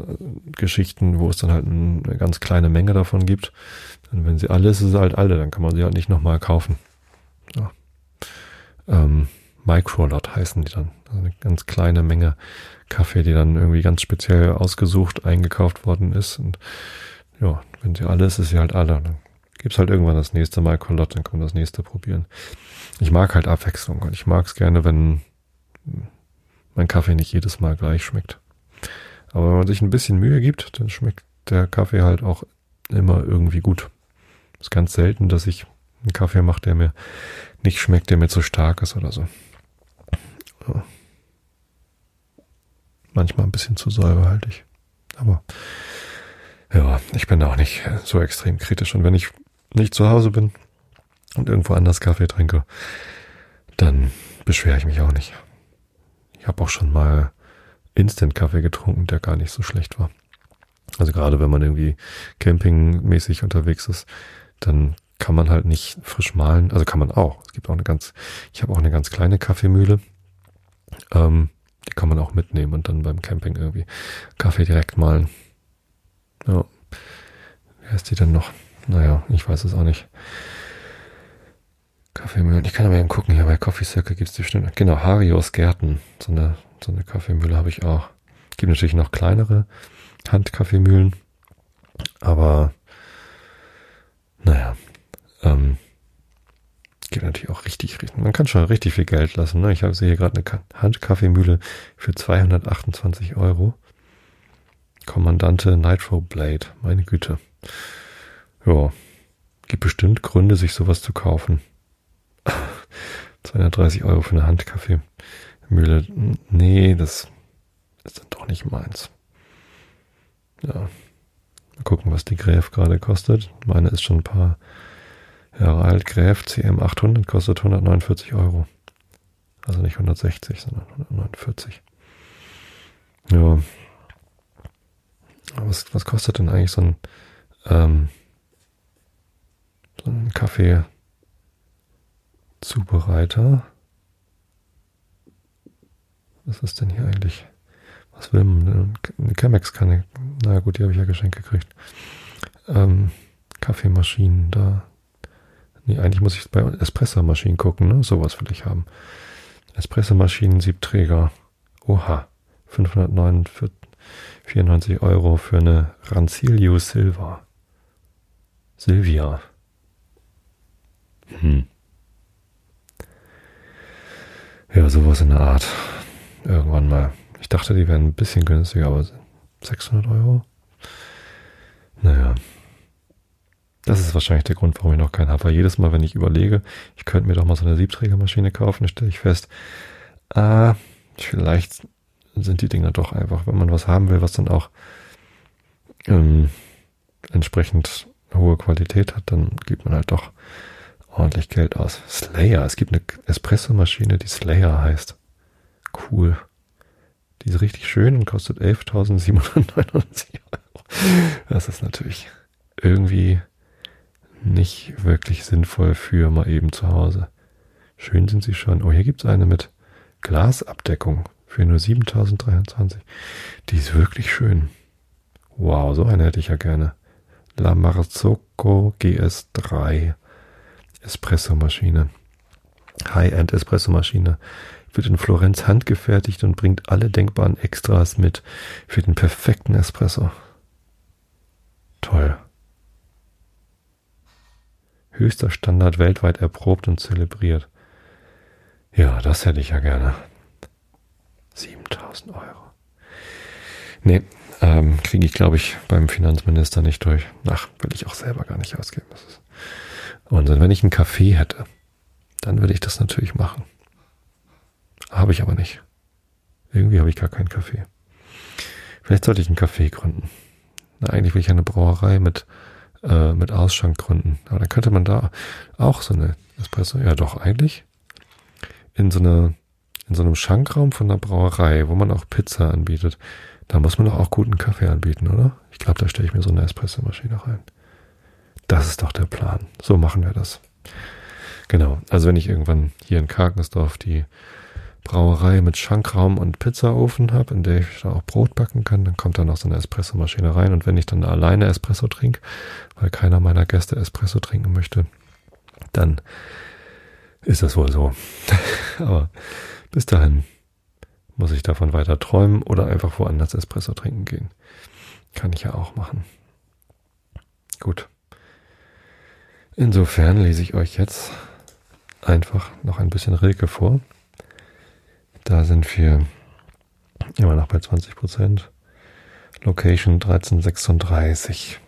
Geschichten, wo es dann halt eine ganz kleine Menge davon gibt. Und wenn sie alle ist, ist es halt alle, dann kann man sie halt nicht nochmal kaufen. Ja. Ähm, Microlot heißen die dann. Also eine ganz kleine Menge Kaffee, die dann irgendwie ganz speziell ausgesucht, eingekauft worden ist. Und ja, wenn sie alle ist, ist sie halt alle. Dann gibt's halt irgendwann das nächste Mal Kolott, dann kann man das nächste probieren. Ich mag halt Abwechslung und ich mag es gerne, wenn mein Kaffee nicht jedes Mal gleich schmeckt. Aber wenn man sich ein bisschen Mühe gibt, dann schmeckt der Kaffee halt auch immer irgendwie gut. Ist ganz selten, dass ich einen Kaffee macht, der mir nicht schmeckt, der mir zu stark ist oder so. so. Manchmal ein bisschen zu säurehaltig. Aber ja, ich bin auch nicht so extrem kritisch. Und wenn ich nicht zu Hause bin und irgendwo anders Kaffee trinke, dann beschwere ich mich auch nicht. Ich habe auch schon mal Instant-Kaffee getrunken, der gar nicht so schlecht war. Also gerade wenn man irgendwie campingmäßig unterwegs ist, dann kann man halt nicht frisch mahlen. Also kann man auch. Es gibt auch eine ganz, ich habe auch eine ganz kleine Kaffeemühle. Ähm, die kann man auch mitnehmen und dann beim Camping irgendwie Kaffee direkt mahlen. Ja. Wer ist die denn noch? Naja, ich weiß es auch nicht. Kaffeemühlen. Ich kann aber eben gucken, hier bei Coffee Circle gibt es die bestimmt. Genau, Harios Gärten. So eine, so eine Kaffeemühle habe ich auch. Gibt natürlich noch kleinere Handkaffeemühlen. Aber naja, ähm, geht natürlich auch richtig, richtig, man kann schon richtig viel Geld lassen. Ne? Ich habe hier gerade eine Handkaffeemühle für 228 Euro. Kommandante Nitro Blade, meine Güte. Ja, gibt bestimmt Gründe, sich sowas zu kaufen. 230 Euro für eine Handkaffeemühle. Nee, das ist dann doch nicht meins. Ja. Mal gucken, was die Gräf gerade kostet. Meine ist schon ein paar Jahre alt. Gräf CM800 kostet 149 Euro. Also nicht 160, sondern 149. Ja. Was, was kostet denn eigentlich so ein, ähm, so ein Kaffee-Zubereiter? Was ist denn hier eigentlich? Was will man? Eine Chemex-Kanne. Na gut, die habe ich ja geschenkt gekriegt. Ähm, Kaffeemaschinen da. Nee, eigentlich muss ich bei Espressomaschinen gucken, ne? Sowas will ich haben. Espressomaschinen, Siebträger. Oha. 594 Euro für eine Rancilio Silva. Silvia. Hm. Ja, sowas in der Art. Irgendwann mal. Ich dachte, die wären ein bisschen günstiger, aber 600 Euro? Naja. Das ist wahrscheinlich der Grund, warum ich noch keinen habe. Weil jedes Mal, wenn ich überlege, ich könnte mir doch mal so eine Siebträgermaschine kaufen, dann stelle ich fest, ah, vielleicht sind die Dinger doch einfach, wenn man was haben will, was dann auch ähm, entsprechend hohe Qualität hat, dann gibt man halt doch ordentlich Geld aus. Slayer, es gibt eine Espresso-Maschine, die Slayer heißt. Cool. Die ist richtig schön und kostet 11.799 Euro. Das ist natürlich irgendwie nicht wirklich sinnvoll für mal eben zu Hause. Schön sind sie schon. Oh, hier gibt's eine mit Glasabdeckung für nur 7023. Die ist wirklich schön. Wow, so eine hätte ich ja gerne. La Marzocco GS3 Espressomaschine. High-End Espressomaschine wird in Florenz handgefertigt und bringt alle denkbaren Extras mit für den perfekten Espresso. Toll. Höchster Standard weltweit erprobt und zelebriert. Ja, das hätte ich ja gerne. 7000 Euro. Nee, ähm, kriege ich, glaube ich, beim Finanzminister nicht durch. Ach, will ich auch selber gar nicht ausgeben. Das ist und wenn ich einen Kaffee hätte, dann würde ich das natürlich machen. Habe ich aber nicht. Irgendwie habe ich gar keinen Kaffee. Vielleicht sollte ich einen Kaffee gründen. Na, eigentlich will ich eine Brauerei mit, äh, mit Ausschank gründen. Aber dann könnte man da auch so eine Espresso, ja doch, eigentlich in so eine, in so einem Schankraum von einer Brauerei, wo man auch Pizza anbietet. Da muss man doch auch guten Kaffee anbieten, oder? Ich glaube, da stelle ich mir so eine Espressomaschine rein. Das ist doch der Plan. So machen wir das. Genau. Also wenn ich irgendwann hier in Karkensdorf die Brauerei mit Schankraum und Pizzaofen habe, in der ich da auch Brot backen kann, dann kommt da noch so eine Espressomaschine rein. Und wenn ich dann alleine Espresso trinke, weil keiner meiner Gäste Espresso trinken möchte, dann ist das wohl so. Aber bis dahin muss ich davon weiter träumen oder einfach woanders Espresso trinken gehen. Kann ich ja auch machen. Gut. Insofern lese ich euch jetzt einfach noch ein bisschen Rilke vor. Da sind wir immer noch bei 20 Prozent. Location 1336.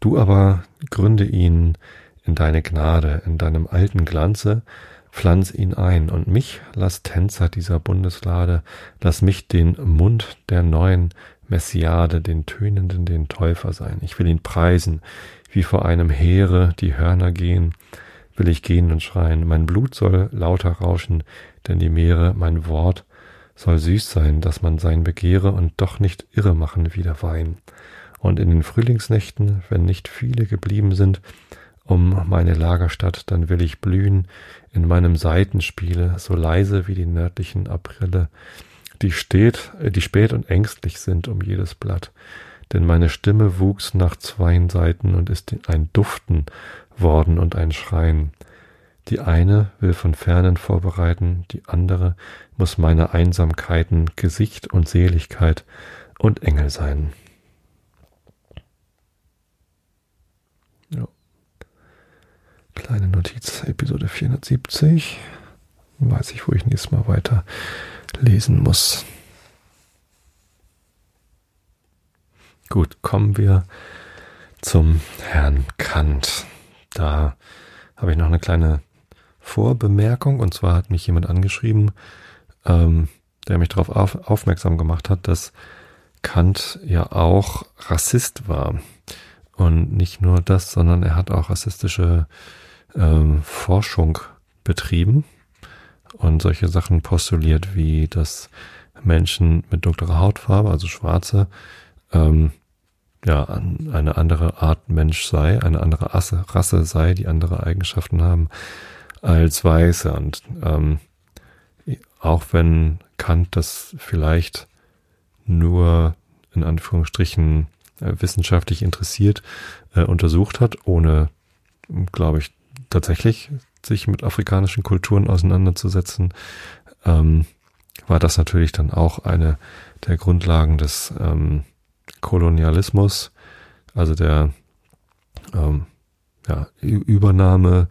Du aber gründe ihn in deine Gnade, in deinem alten Glanze, pflanz ihn ein und mich lass Tänzer dieser Bundeslade, lass mich den Mund der neuen Messiade, den Tönenden, den Täufer sein. Ich will ihn preisen, wie vor einem Heere die Hörner gehen, will ich gehen und schreien. Mein Blut soll lauter rauschen, denn die Meere, mein Wort, soll süß sein, dass man sein begehre und doch nicht irre machen wie der Wein. Und in den Frühlingsnächten, wenn nicht viele geblieben sind, um meine Lagerstadt, dann will ich blühen in meinem Seitenspiele, so leise wie die nördlichen Aprille, die steht, die spät und ängstlich sind um jedes Blatt. Denn meine Stimme wuchs nach zweien Seiten und ist ein Duften worden und ein Schreien. Die eine will von Fernen vorbereiten, die andere muss meine Einsamkeiten Gesicht und Seligkeit und Engel sein. Ja. Kleine Notiz, Episode 470. Weiß ich, wo ich nächstes Mal weiter lesen muss. Gut, kommen wir zum Herrn Kant. Da habe ich noch eine kleine Vorbemerkung. Und zwar hat mich jemand angeschrieben, ähm, der mich darauf auf, aufmerksam gemacht hat, dass Kant ja auch Rassist war. Und nicht nur das, sondern er hat auch rassistische ähm, Forschung betrieben und solche Sachen postuliert, wie dass Menschen mit dunklerer Hautfarbe, also Schwarze, ähm, ja, eine andere Art Mensch sei, eine andere Rasse, Rasse sei, die andere Eigenschaften haben als Weiße. Und ähm, auch wenn Kant das vielleicht nur in Anführungsstrichen äh, wissenschaftlich interessiert äh, untersucht hat, ohne, glaube ich, tatsächlich sich mit afrikanischen Kulturen auseinanderzusetzen, ähm, war das natürlich dann auch eine der Grundlagen des ähm, Kolonialismus, also der ähm, ja, Übernahme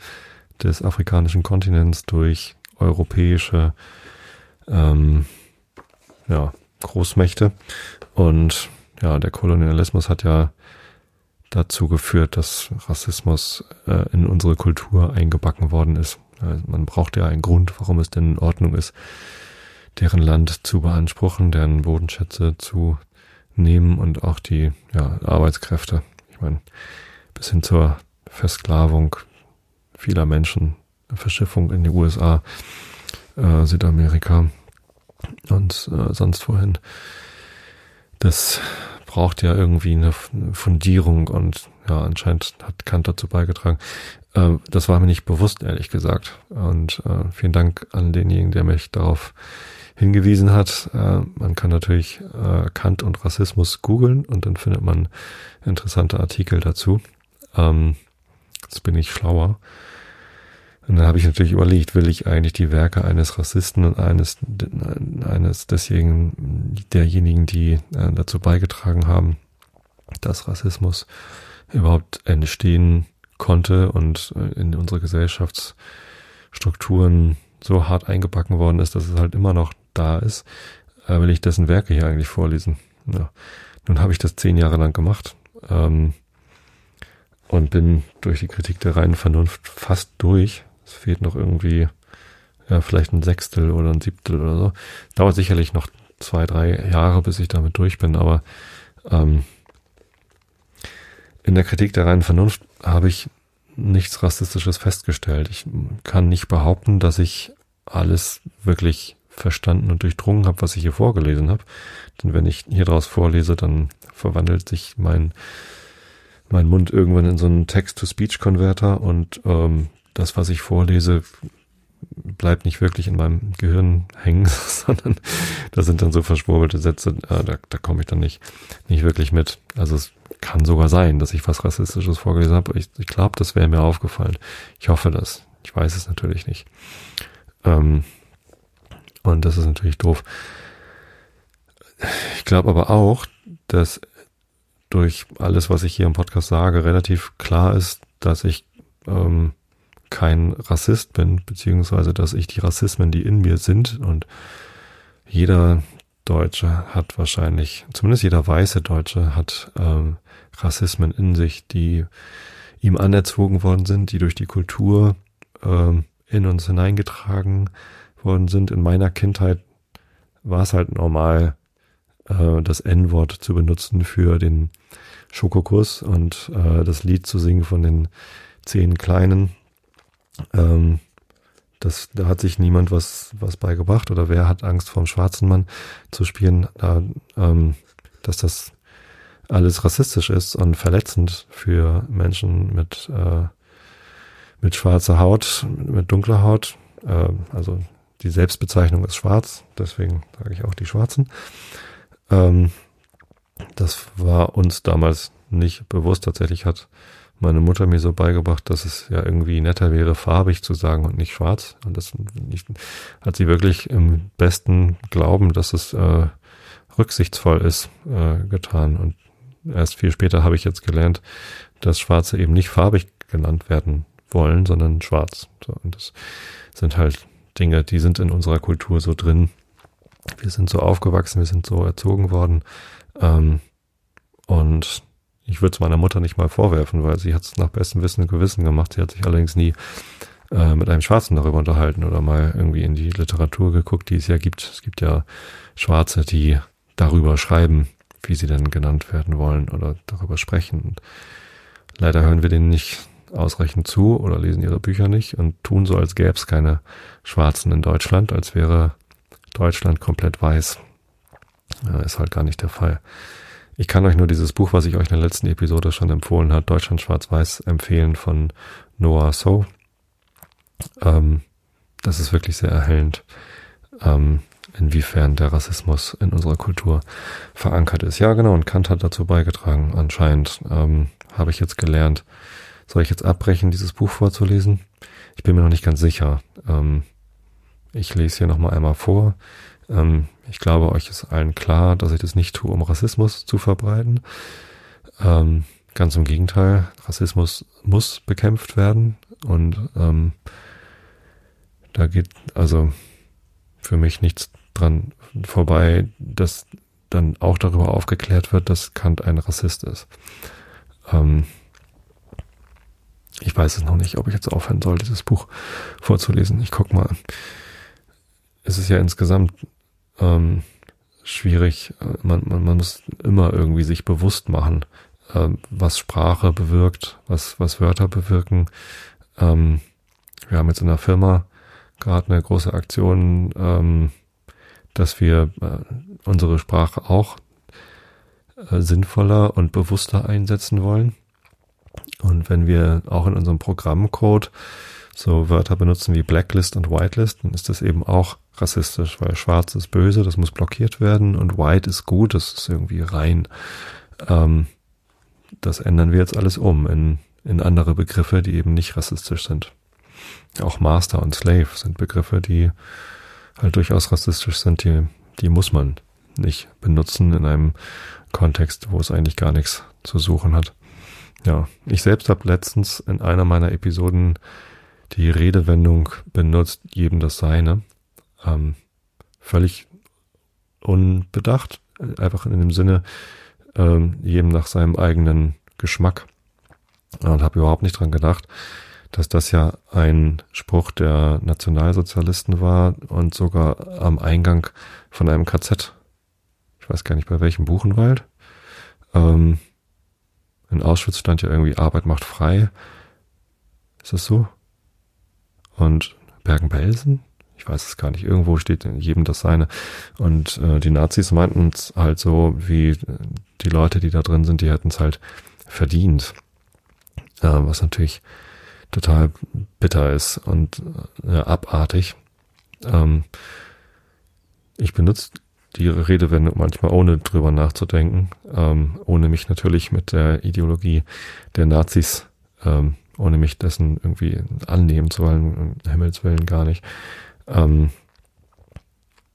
des afrikanischen Kontinents durch europäische ähm, ja, Großmächte. Und ja, der Kolonialismus hat ja dazu geführt, dass Rassismus äh, in unsere Kultur eingebacken worden ist. Also man braucht ja einen Grund, warum es denn in Ordnung ist, deren Land zu beanspruchen, deren Bodenschätze zu nehmen und auch die ja, Arbeitskräfte. Ich meine, bis hin zur Versklavung vieler Menschen, Verschiffung in die USA, äh, Südamerika und äh, sonst wohin. Das braucht ja irgendwie eine Fundierung und ja, anscheinend hat Kant dazu beigetragen. Äh, das war mir nicht bewusst, ehrlich gesagt. Und äh, vielen Dank an denjenigen, der mich darauf hingewiesen hat. Äh, man kann natürlich äh, Kant und Rassismus googeln und dann findet man interessante Artikel dazu. Ähm, jetzt bin ich schlauer. Und dann habe ich natürlich überlegt, will ich eigentlich die Werke eines Rassisten und eines, eines desjenigen, derjenigen, die äh, dazu beigetragen haben, dass Rassismus überhaupt entstehen konnte und in unsere Gesellschaftsstrukturen so hart eingebacken worden ist, dass es halt immer noch da ist, äh, will ich dessen Werke hier eigentlich vorlesen. Ja. Nun habe ich das zehn Jahre lang gemacht ähm, und bin durch die Kritik der reinen Vernunft fast durch es fehlt noch irgendwie, ja, vielleicht ein Sechstel oder ein Siebtel oder so. Dauert sicherlich noch zwei, drei Jahre, bis ich damit durch bin, aber ähm, in der Kritik der reinen Vernunft habe ich nichts Rassistisches festgestellt. Ich kann nicht behaupten, dass ich alles wirklich verstanden und durchdrungen habe, was ich hier vorgelesen habe. Denn wenn ich hier draus vorlese, dann verwandelt sich mein, mein Mund irgendwann in so einen Text-to-Speech-Konverter und ähm, das, was ich vorlese, bleibt nicht wirklich in meinem Gehirn hängen, sondern da sind dann so verschwurbelte Sätze, äh, da, da komme ich dann nicht, nicht wirklich mit. Also es kann sogar sein, dass ich was Rassistisches vorgelesen habe. Ich, ich glaube, das wäre mir aufgefallen. Ich hoffe das. Ich weiß es natürlich nicht. Ähm, und das ist natürlich doof. Ich glaube aber auch, dass durch alles, was ich hier im Podcast sage, relativ klar ist, dass ich ähm, kein Rassist bin, beziehungsweise dass ich die Rassismen, die in mir sind und jeder, Deutsche hat wahrscheinlich, zumindest jeder weiße Deutsche hat ähm, Rassismen in sich, die ihm anerzogen worden sind, die durch die Kultur ähm, in uns hineingetragen worden sind. In meiner Kindheit war es halt normal, äh, das N-Wort zu benutzen für den Schokokuss und äh, das Lied zu singen von den zehn Kleinen. Ähm, das, da hat sich niemand was, was beigebracht oder wer hat Angst vom schwarzen Mann zu spielen, da, ähm, dass das alles rassistisch ist und verletzend für Menschen mit, äh, mit schwarzer Haut, mit dunkler Haut. Äh, also die Selbstbezeichnung ist schwarz, deswegen sage ich auch die Schwarzen. Ähm, das war uns damals nicht bewusst. Tatsächlich hat meine Mutter mir so beigebracht, dass es ja irgendwie netter wäre, farbig zu sagen und nicht schwarz. Und das nicht, hat sie wirklich im besten Glauben, dass es äh, rücksichtsvoll ist, äh, getan. Und erst viel später habe ich jetzt gelernt, dass Schwarze eben nicht farbig genannt werden wollen, sondern schwarz. So, und das sind halt Dinge, die sind in unserer Kultur so drin. Wir sind so aufgewachsen, wir sind so erzogen worden. Ähm, und ich würde es meiner Mutter nicht mal vorwerfen, weil sie hat es nach bestem Wissen und Gewissen gemacht. Sie hat sich allerdings nie äh, mit einem Schwarzen darüber unterhalten oder mal irgendwie in die Literatur geguckt, die es ja gibt. Es gibt ja Schwarze, die darüber schreiben, wie sie denn genannt werden wollen oder darüber sprechen. Und leider hören wir denen nicht ausreichend zu oder lesen ihre Bücher nicht und tun so, als gäbe es keine Schwarzen in Deutschland, als wäre Deutschland komplett weiß. Ja, ist halt gar nicht der Fall. Ich kann euch nur dieses Buch, was ich euch in der letzten Episode schon empfohlen hat, Deutschland Schwarz-Weiß, empfehlen von Noah So. Ähm, das ist wirklich sehr erhellend. Ähm, inwiefern der Rassismus in unserer Kultur verankert ist. Ja, genau, und Kant hat dazu beigetragen, anscheinend. Ähm, Habe ich jetzt gelernt. Soll ich jetzt abbrechen, dieses Buch vorzulesen? Ich bin mir noch nicht ganz sicher. Ähm, ich lese hier nochmal einmal vor. Ähm, ich glaube, euch ist allen klar, dass ich das nicht tue, um Rassismus zu verbreiten. Ähm, ganz im Gegenteil, Rassismus muss bekämpft werden und ähm, da geht also für mich nichts dran vorbei, dass dann auch darüber aufgeklärt wird, dass Kant ein Rassist ist. Ähm, ich weiß es noch nicht, ob ich jetzt aufhören soll, dieses Buch vorzulesen. Ich guck mal. Es ist ja insgesamt ähm, schwierig. Man, man, man muss immer irgendwie sich bewusst machen, äh, was Sprache bewirkt, was, was Wörter bewirken. Ähm, wir haben jetzt in der Firma gerade eine große Aktion, ähm, dass wir äh, unsere Sprache auch äh, sinnvoller und bewusster einsetzen wollen. Und wenn wir auch in unserem Programmcode so Wörter benutzen wie Blacklist und Whitelist, dann ist das eben auch rassistisch, weil schwarz ist böse, das muss blockiert werden und white ist gut, das ist irgendwie rein. Ähm, das ändern wir jetzt alles um in, in andere Begriffe, die eben nicht rassistisch sind. Auch Master und Slave sind Begriffe, die halt durchaus rassistisch sind, die, die muss man nicht benutzen in einem Kontext, wo es eigentlich gar nichts zu suchen hat. Ja, ich selbst habe letztens in einer meiner Episoden die Redewendung benutzt, jedem das Seine. Ähm, völlig unbedacht, einfach in dem Sinne, ähm, jedem nach seinem eigenen Geschmack. Und habe überhaupt nicht dran gedacht, dass das ja ein Spruch der Nationalsozialisten war und sogar am Eingang von einem KZ. Ich weiß gar nicht bei welchem Buchenwald. Ähm, in Auschwitz stand ja irgendwie Arbeit macht frei. Ist das so? Und Bergen-Belsen? Ich weiß es gar nicht. Irgendwo steht jedem das seine. Und äh, die Nazis meinten es halt so, wie die Leute, die da drin sind, die hätten es halt verdient. Äh, was natürlich total bitter ist und äh, abartig. Ähm, ich benutze die Redewendung manchmal ohne drüber nachzudenken, ähm, ohne mich natürlich mit der Ideologie der Nazis, ähm, ohne mich dessen irgendwie annehmen zu wollen, um Himmels Willen gar nicht. Ähm,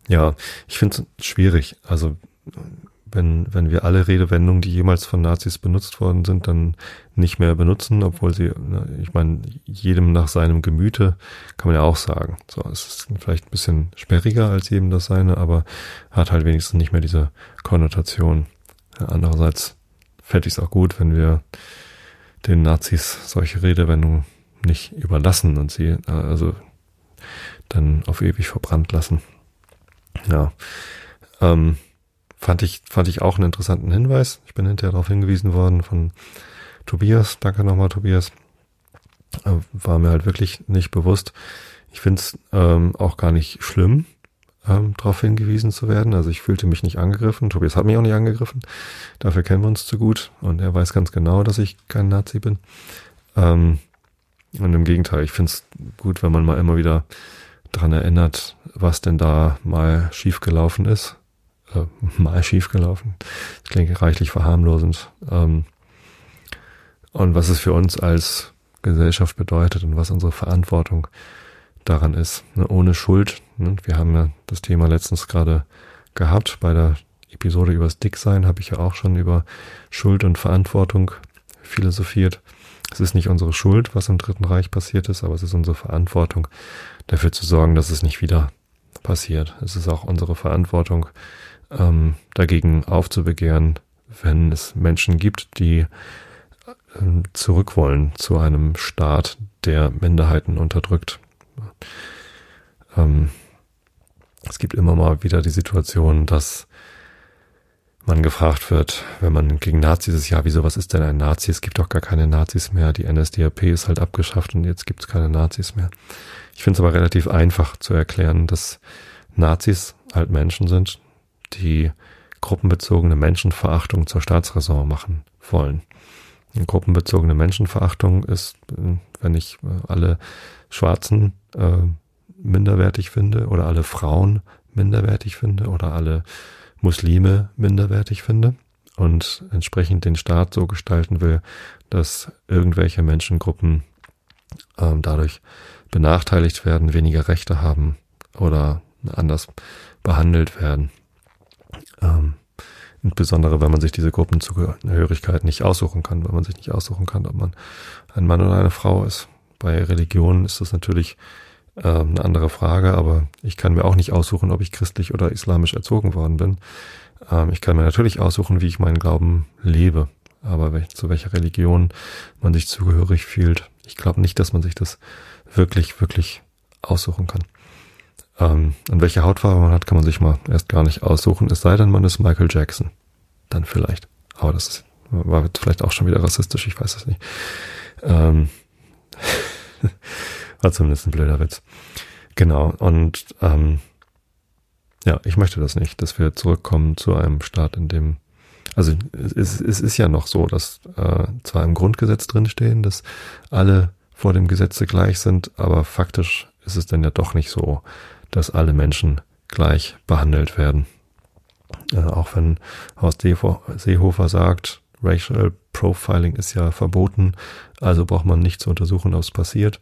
ja, ich finde es schwierig. Also wenn, wenn wir alle Redewendungen, die jemals von Nazis benutzt worden sind, dann nicht mehr benutzen, obwohl sie, ich meine, jedem nach seinem Gemüte, kann man ja auch sagen. So, es ist vielleicht ein bisschen sperriger als jedem das seine, aber hat halt wenigstens nicht mehr diese Konnotation. Andererseits fände ich es auch gut, wenn wir den Nazis solche Redewendungen nicht überlassen und sie also dann auf ewig verbrannt lassen. Ja. Ähm, fand ich, fand ich auch einen interessanten Hinweis. Ich bin hinterher darauf hingewiesen worden von Tobias. Danke nochmal, Tobias. Äh, war mir halt wirklich nicht bewusst. Ich finde es ähm, auch gar nicht schlimm, ähm, darauf hingewiesen zu werden. Also ich fühlte mich nicht angegriffen. Tobias hat mich auch nicht angegriffen. Dafür kennen wir uns zu gut. Und er weiß ganz genau, dass ich kein Nazi bin. Ähm, und im Gegenteil, ich finde es gut, wenn man mal immer wieder dran erinnert, was denn da mal schiefgelaufen ist. Äh, mal schiefgelaufen. Das klingt reichlich verharmlosend. Ähm, und was es für uns als Gesellschaft bedeutet und was unsere Verantwortung daran ist. Ne, ohne Schuld. Ne, wir haben ja das Thema letztens gerade gehabt. Bei der Episode übers Dicksein habe ich ja auch schon über Schuld und Verantwortung philosophiert. Es ist nicht unsere Schuld, was im Dritten Reich passiert ist, aber es ist unsere Verantwortung, dafür zu sorgen, dass es nicht wieder passiert. Es ist auch unsere Verantwortung, ähm, dagegen aufzubegehren, wenn es Menschen gibt, die äh, zurück wollen zu einem Staat, der Minderheiten unterdrückt. Ähm, es gibt immer mal wieder die Situation, dass man gefragt wird, wenn man gegen Nazis ist, ja, wieso, was ist denn ein Nazi? Es gibt doch gar keine Nazis mehr. Die NSDAP ist halt abgeschafft und jetzt gibt es keine Nazis mehr. Ich finde es aber relativ einfach zu erklären, dass Nazis halt Menschen sind, die gruppenbezogene Menschenverachtung zur Staatsräson machen wollen. Eine gruppenbezogene Menschenverachtung ist, wenn ich alle Schwarzen äh, minderwertig finde oder alle Frauen minderwertig finde oder alle Muslime minderwertig finde und entsprechend den Staat so gestalten will, dass irgendwelche Menschengruppen ähm, dadurch benachteiligt werden, weniger Rechte haben oder anders behandelt werden. Ähm, insbesondere wenn man sich diese Gruppenzugehörigkeit nicht aussuchen kann, wenn man sich nicht aussuchen kann, ob man ein Mann oder eine Frau ist. Bei Religionen ist das natürlich äh, eine andere Frage, aber ich kann mir auch nicht aussuchen, ob ich christlich oder islamisch erzogen worden bin. Ähm, ich kann mir natürlich aussuchen, wie ich meinen Glauben lebe, aber welch, zu welcher Religion man sich zugehörig fühlt. Ich glaube nicht, dass man sich das wirklich, wirklich aussuchen kann. Ähm, und welche Hautfarbe man hat, kann man sich mal erst gar nicht aussuchen, es sei denn, man ist Michael Jackson. Dann vielleicht. Aber das ist, war vielleicht auch schon wieder rassistisch, ich weiß es nicht. Ähm, war zumindest ein blöder Witz. Genau, und ähm, ja, ich möchte das nicht, dass wir zurückkommen zu einem Staat, in dem, also es, es ist ja noch so, dass äh, zwar im Grundgesetz drinstehen, dass alle vor dem Gesetze gleich sind, aber faktisch ist es dann ja doch nicht so, dass alle Menschen gleich behandelt werden. Äh, auch wenn Horst Seehofer sagt, Racial Profiling ist ja verboten, also braucht man nicht zu untersuchen, ob es passiert.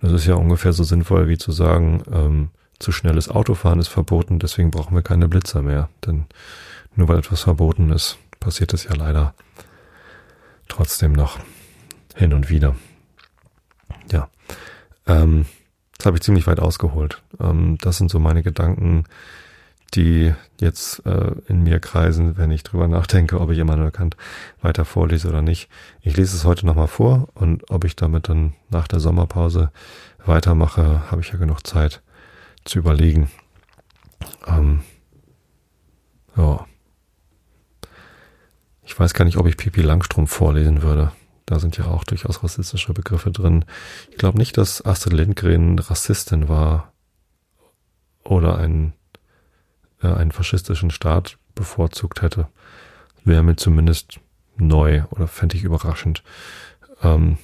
Das ist ja ungefähr so sinnvoll wie zu sagen, ähm, zu schnelles Autofahren ist verboten, deswegen brauchen wir keine Blitzer mehr. Denn nur weil etwas verboten ist, passiert es ja leider trotzdem noch hin und wieder. Ja. Ähm, das habe ich ziemlich weit ausgeholt. Ähm, das sind so meine Gedanken, die jetzt äh, in mir kreisen, wenn ich drüber nachdenke, ob ich Immanuel Kant weiter vorlese oder nicht. Ich lese es heute nochmal vor und ob ich damit dann nach der Sommerpause weitermache, habe ich ja genug Zeit zu überlegen. Ähm, ja. Ich weiß gar nicht, ob ich Pipi Langstrom vorlesen würde. Da sind ja auch durchaus rassistische Begriffe drin. Ich glaube nicht, dass Astrid Lindgren Rassistin war oder einen, äh, einen faschistischen Staat bevorzugt hätte. Wäre mir zumindest neu oder fände ich überraschend. Ähm,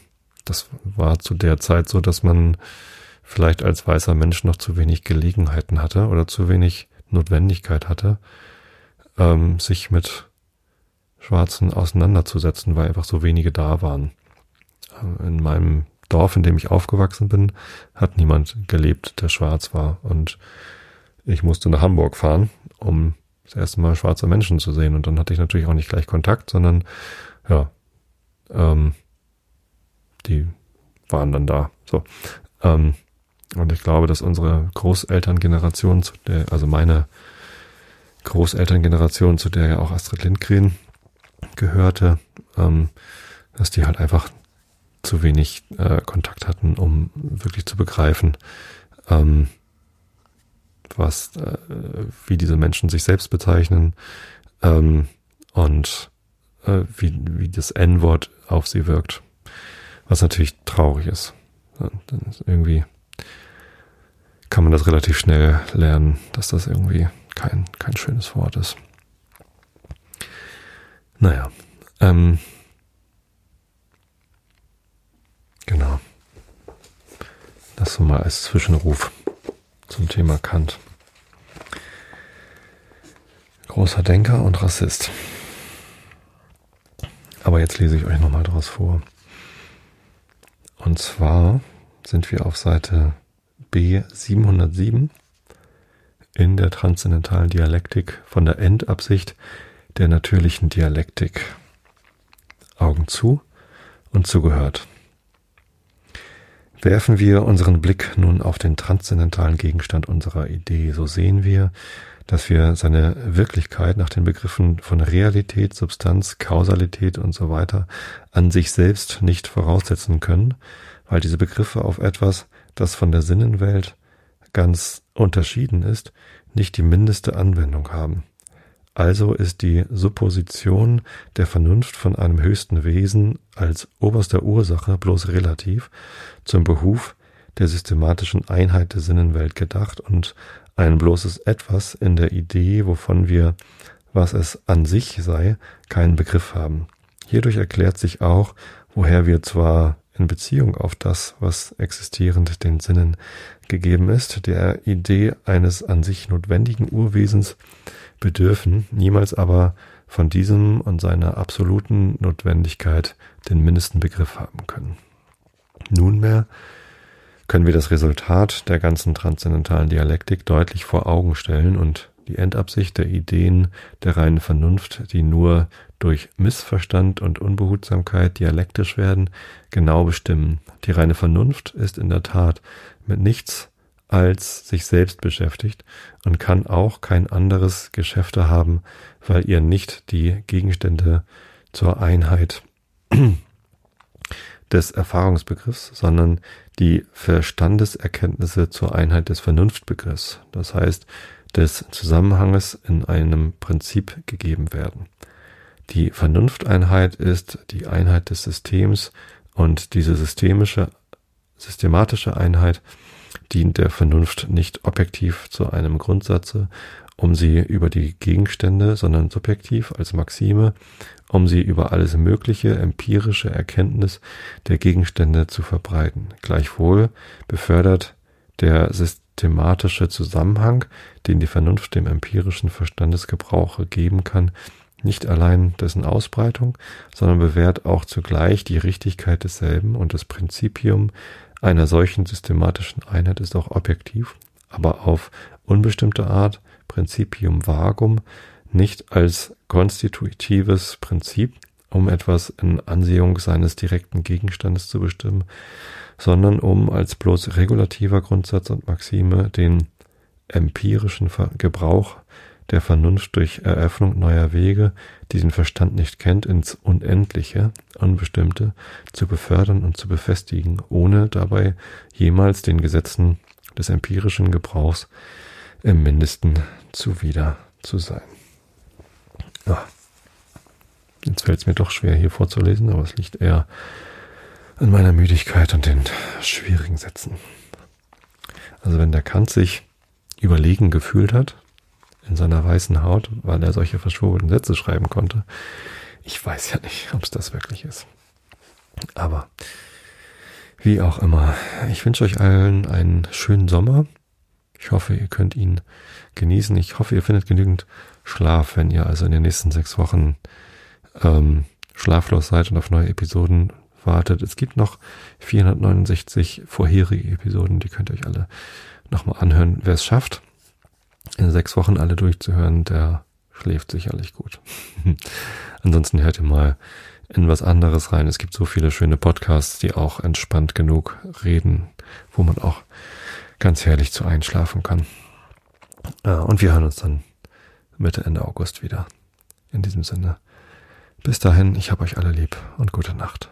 das war zu der Zeit so, dass man vielleicht als weißer Mensch noch zu wenig Gelegenheiten hatte oder zu wenig Notwendigkeit hatte, ähm, sich mit Schwarzen auseinanderzusetzen, weil einfach so wenige da waren. Äh, in meinem Dorf, in dem ich aufgewachsen bin, hat niemand gelebt, der schwarz war. Und ich musste nach Hamburg fahren, um das erste Mal schwarze Menschen zu sehen. Und dann hatte ich natürlich auch nicht gleich Kontakt, sondern ja, ähm, die waren dann da. So. Ähm, und ich glaube, dass unsere Großelterngeneration, zu der, also meine Großelterngeneration, zu der ja auch Astrid Lindgren gehörte, ähm, dass die halt einfach zu wenig äh, Kontakt hatten, um wirklich zu begreifen, ähm, was, äh, wie diese Menschen sich selbst bezeichnen ähm, und äh, wie, wie das N-Wort auf sie wirkt. Was natürlich traurig ist. Dann ist irgendwie kann man das relativ schnell lernen, dass das irgendwie kein, kein schönes Wort ist. Naja, ähm, genau. Das so mal als Zwischenruf zum Thema Kant. Großer Denker und Rassist. Aber jetzt lese ich euch nochmal daraus vor. Und zwar sind wir auf Seite B 707 in der transzendentalen Dialektik von der Endabsicht der natürlichen Dialektik. Augen zu und zugehört. Werfen wir unseren Blick nun auf den transzendentalen Gegenstand unserer Idee, so sehen wir, dass wir seine Wirklichkeit nach den Begriffen von Realität, Substanz, Kausalität und so weiter an sich selbst nicht voraussetzen können, weil diese Begriffe auf etwas, das von der Sinnenwelt ganz unterschieden ist, nicht die mindeste Anwendung haben. Also ist die Supposition der Vernunft von einem höchsten Wesen als oberster Ursache bloß relativ zum Behuf der systematischen Einheit der Sinnenwelt gedacht und ein bloßes Etwas in der Idee, wovon wir, was es an sich sei, keinen Begriff haben. Hierdurch erklärt sich auch, woher wir zwar in Beziehung auf das, was existierend den Sinnen gegeben ist, der Idee eines an sich notwendigen Urwesens bedürfen, niemals aber von diesem und seiner absoluten Notwendigkeit den mindesten Begriff haben können. Nunmehr können wir das Resultat der ganzen transzendentalen Dialektik deutlich vor Augen stellen und die Endabsicht der Ideen der reinen Vernunft, die nur durch Missverstand und Unbehutsamkeit dialektisch werden, genau bestimmen. Die reine Vernunft ist in der Tat mit nichts als sich selbst beschäftigt und kann auch kein anderes Geschäfte haben, weil ihr nicht die Gegenstände zur Einheit des Erfahrungsbegriffs, sondern die Verstandeserkenntnisse zur Einheit des Vernunftbegriffs, das heißt des Zusammenhanges in einem Prinzip gegeben werden. Die Vernunfteinheit ist die Einheit des Systems und diese systemische, systematische Einheit dient der Vernunft nicht objektiv zu einem Grundsatze, um sie über die Gegenstände, sondern subjektiv als Maxime, um sie über alles mögliche empirische Erkenntnis der Gegenstände zu verbreiten. Gleichwohl befördert der systematische Zusammenhang, den die Vernunft dem empirischen Verstandesgebrauche geben kann, nicht allein dessen Ausbreitung, sondern bewährt auch zugleich die Richtigkeit desselben und das Prinzipium einer solchen systematischen Einheit ist auch objektiv, aber auf unbestimmte Art, Prinzipium vagum, nicht als konstitutives Prinzip, um etwas in Ansehung seines direkten Gegenstandes zu bestimmen, sondern um als bloß regulativer Grundsatz und Maxime den empirischen Gebrauch der Vernunft durch Eröffnung neuer Wege, die den Verstand nicht kennt, ins Unendliche, Unbestimmte zu befördern und zu befestigen, ohne dabei jemals den Gesetzen des empirischen Gebrauchs im mindesten zuwider zu sein. Ja. Jetzt fällt es mir doch schwer hier vorzulesen, aber es liegt eher an meiner Müdigkeit und den schwierigen Sätzen. Also wenn der Kant sich überlegen gefühlt hat, in seiner weißen Haut, weil er solche verschwobenen Sätze schreiben konnte. Ich weiß ja nicht, ob es das wirklich ist. Aber wie auch immer, ich wünsche euch allen einen schönen Sommer. Ich hoffe, ihr könnt ihn genießen. Ich hoffe, ihr findet genügend Schlaf, wenn ihr also in den nächsten sechs Wochen ähm, schlaflos seid und auf neue Episoden wartet. Es gibt noch 469 vorherige Episoden, die könnt ihr euch alle nochmal anhören, wer es schafft in sechs Wochen alle durchzuhören, der schläft sicherlich gut. Ansonsten hört ihr mal in was anderes rein. Es gibt so viele schöne Podcasts, die auch entspannt genug reden, wo man auch ganz herrlich zu einschlafen kann. Und wir hören uns dann Mitte, Ende August wieder. In diesem Sinne. Bis dahin, ich hab euch alle lieb und gute Nacht.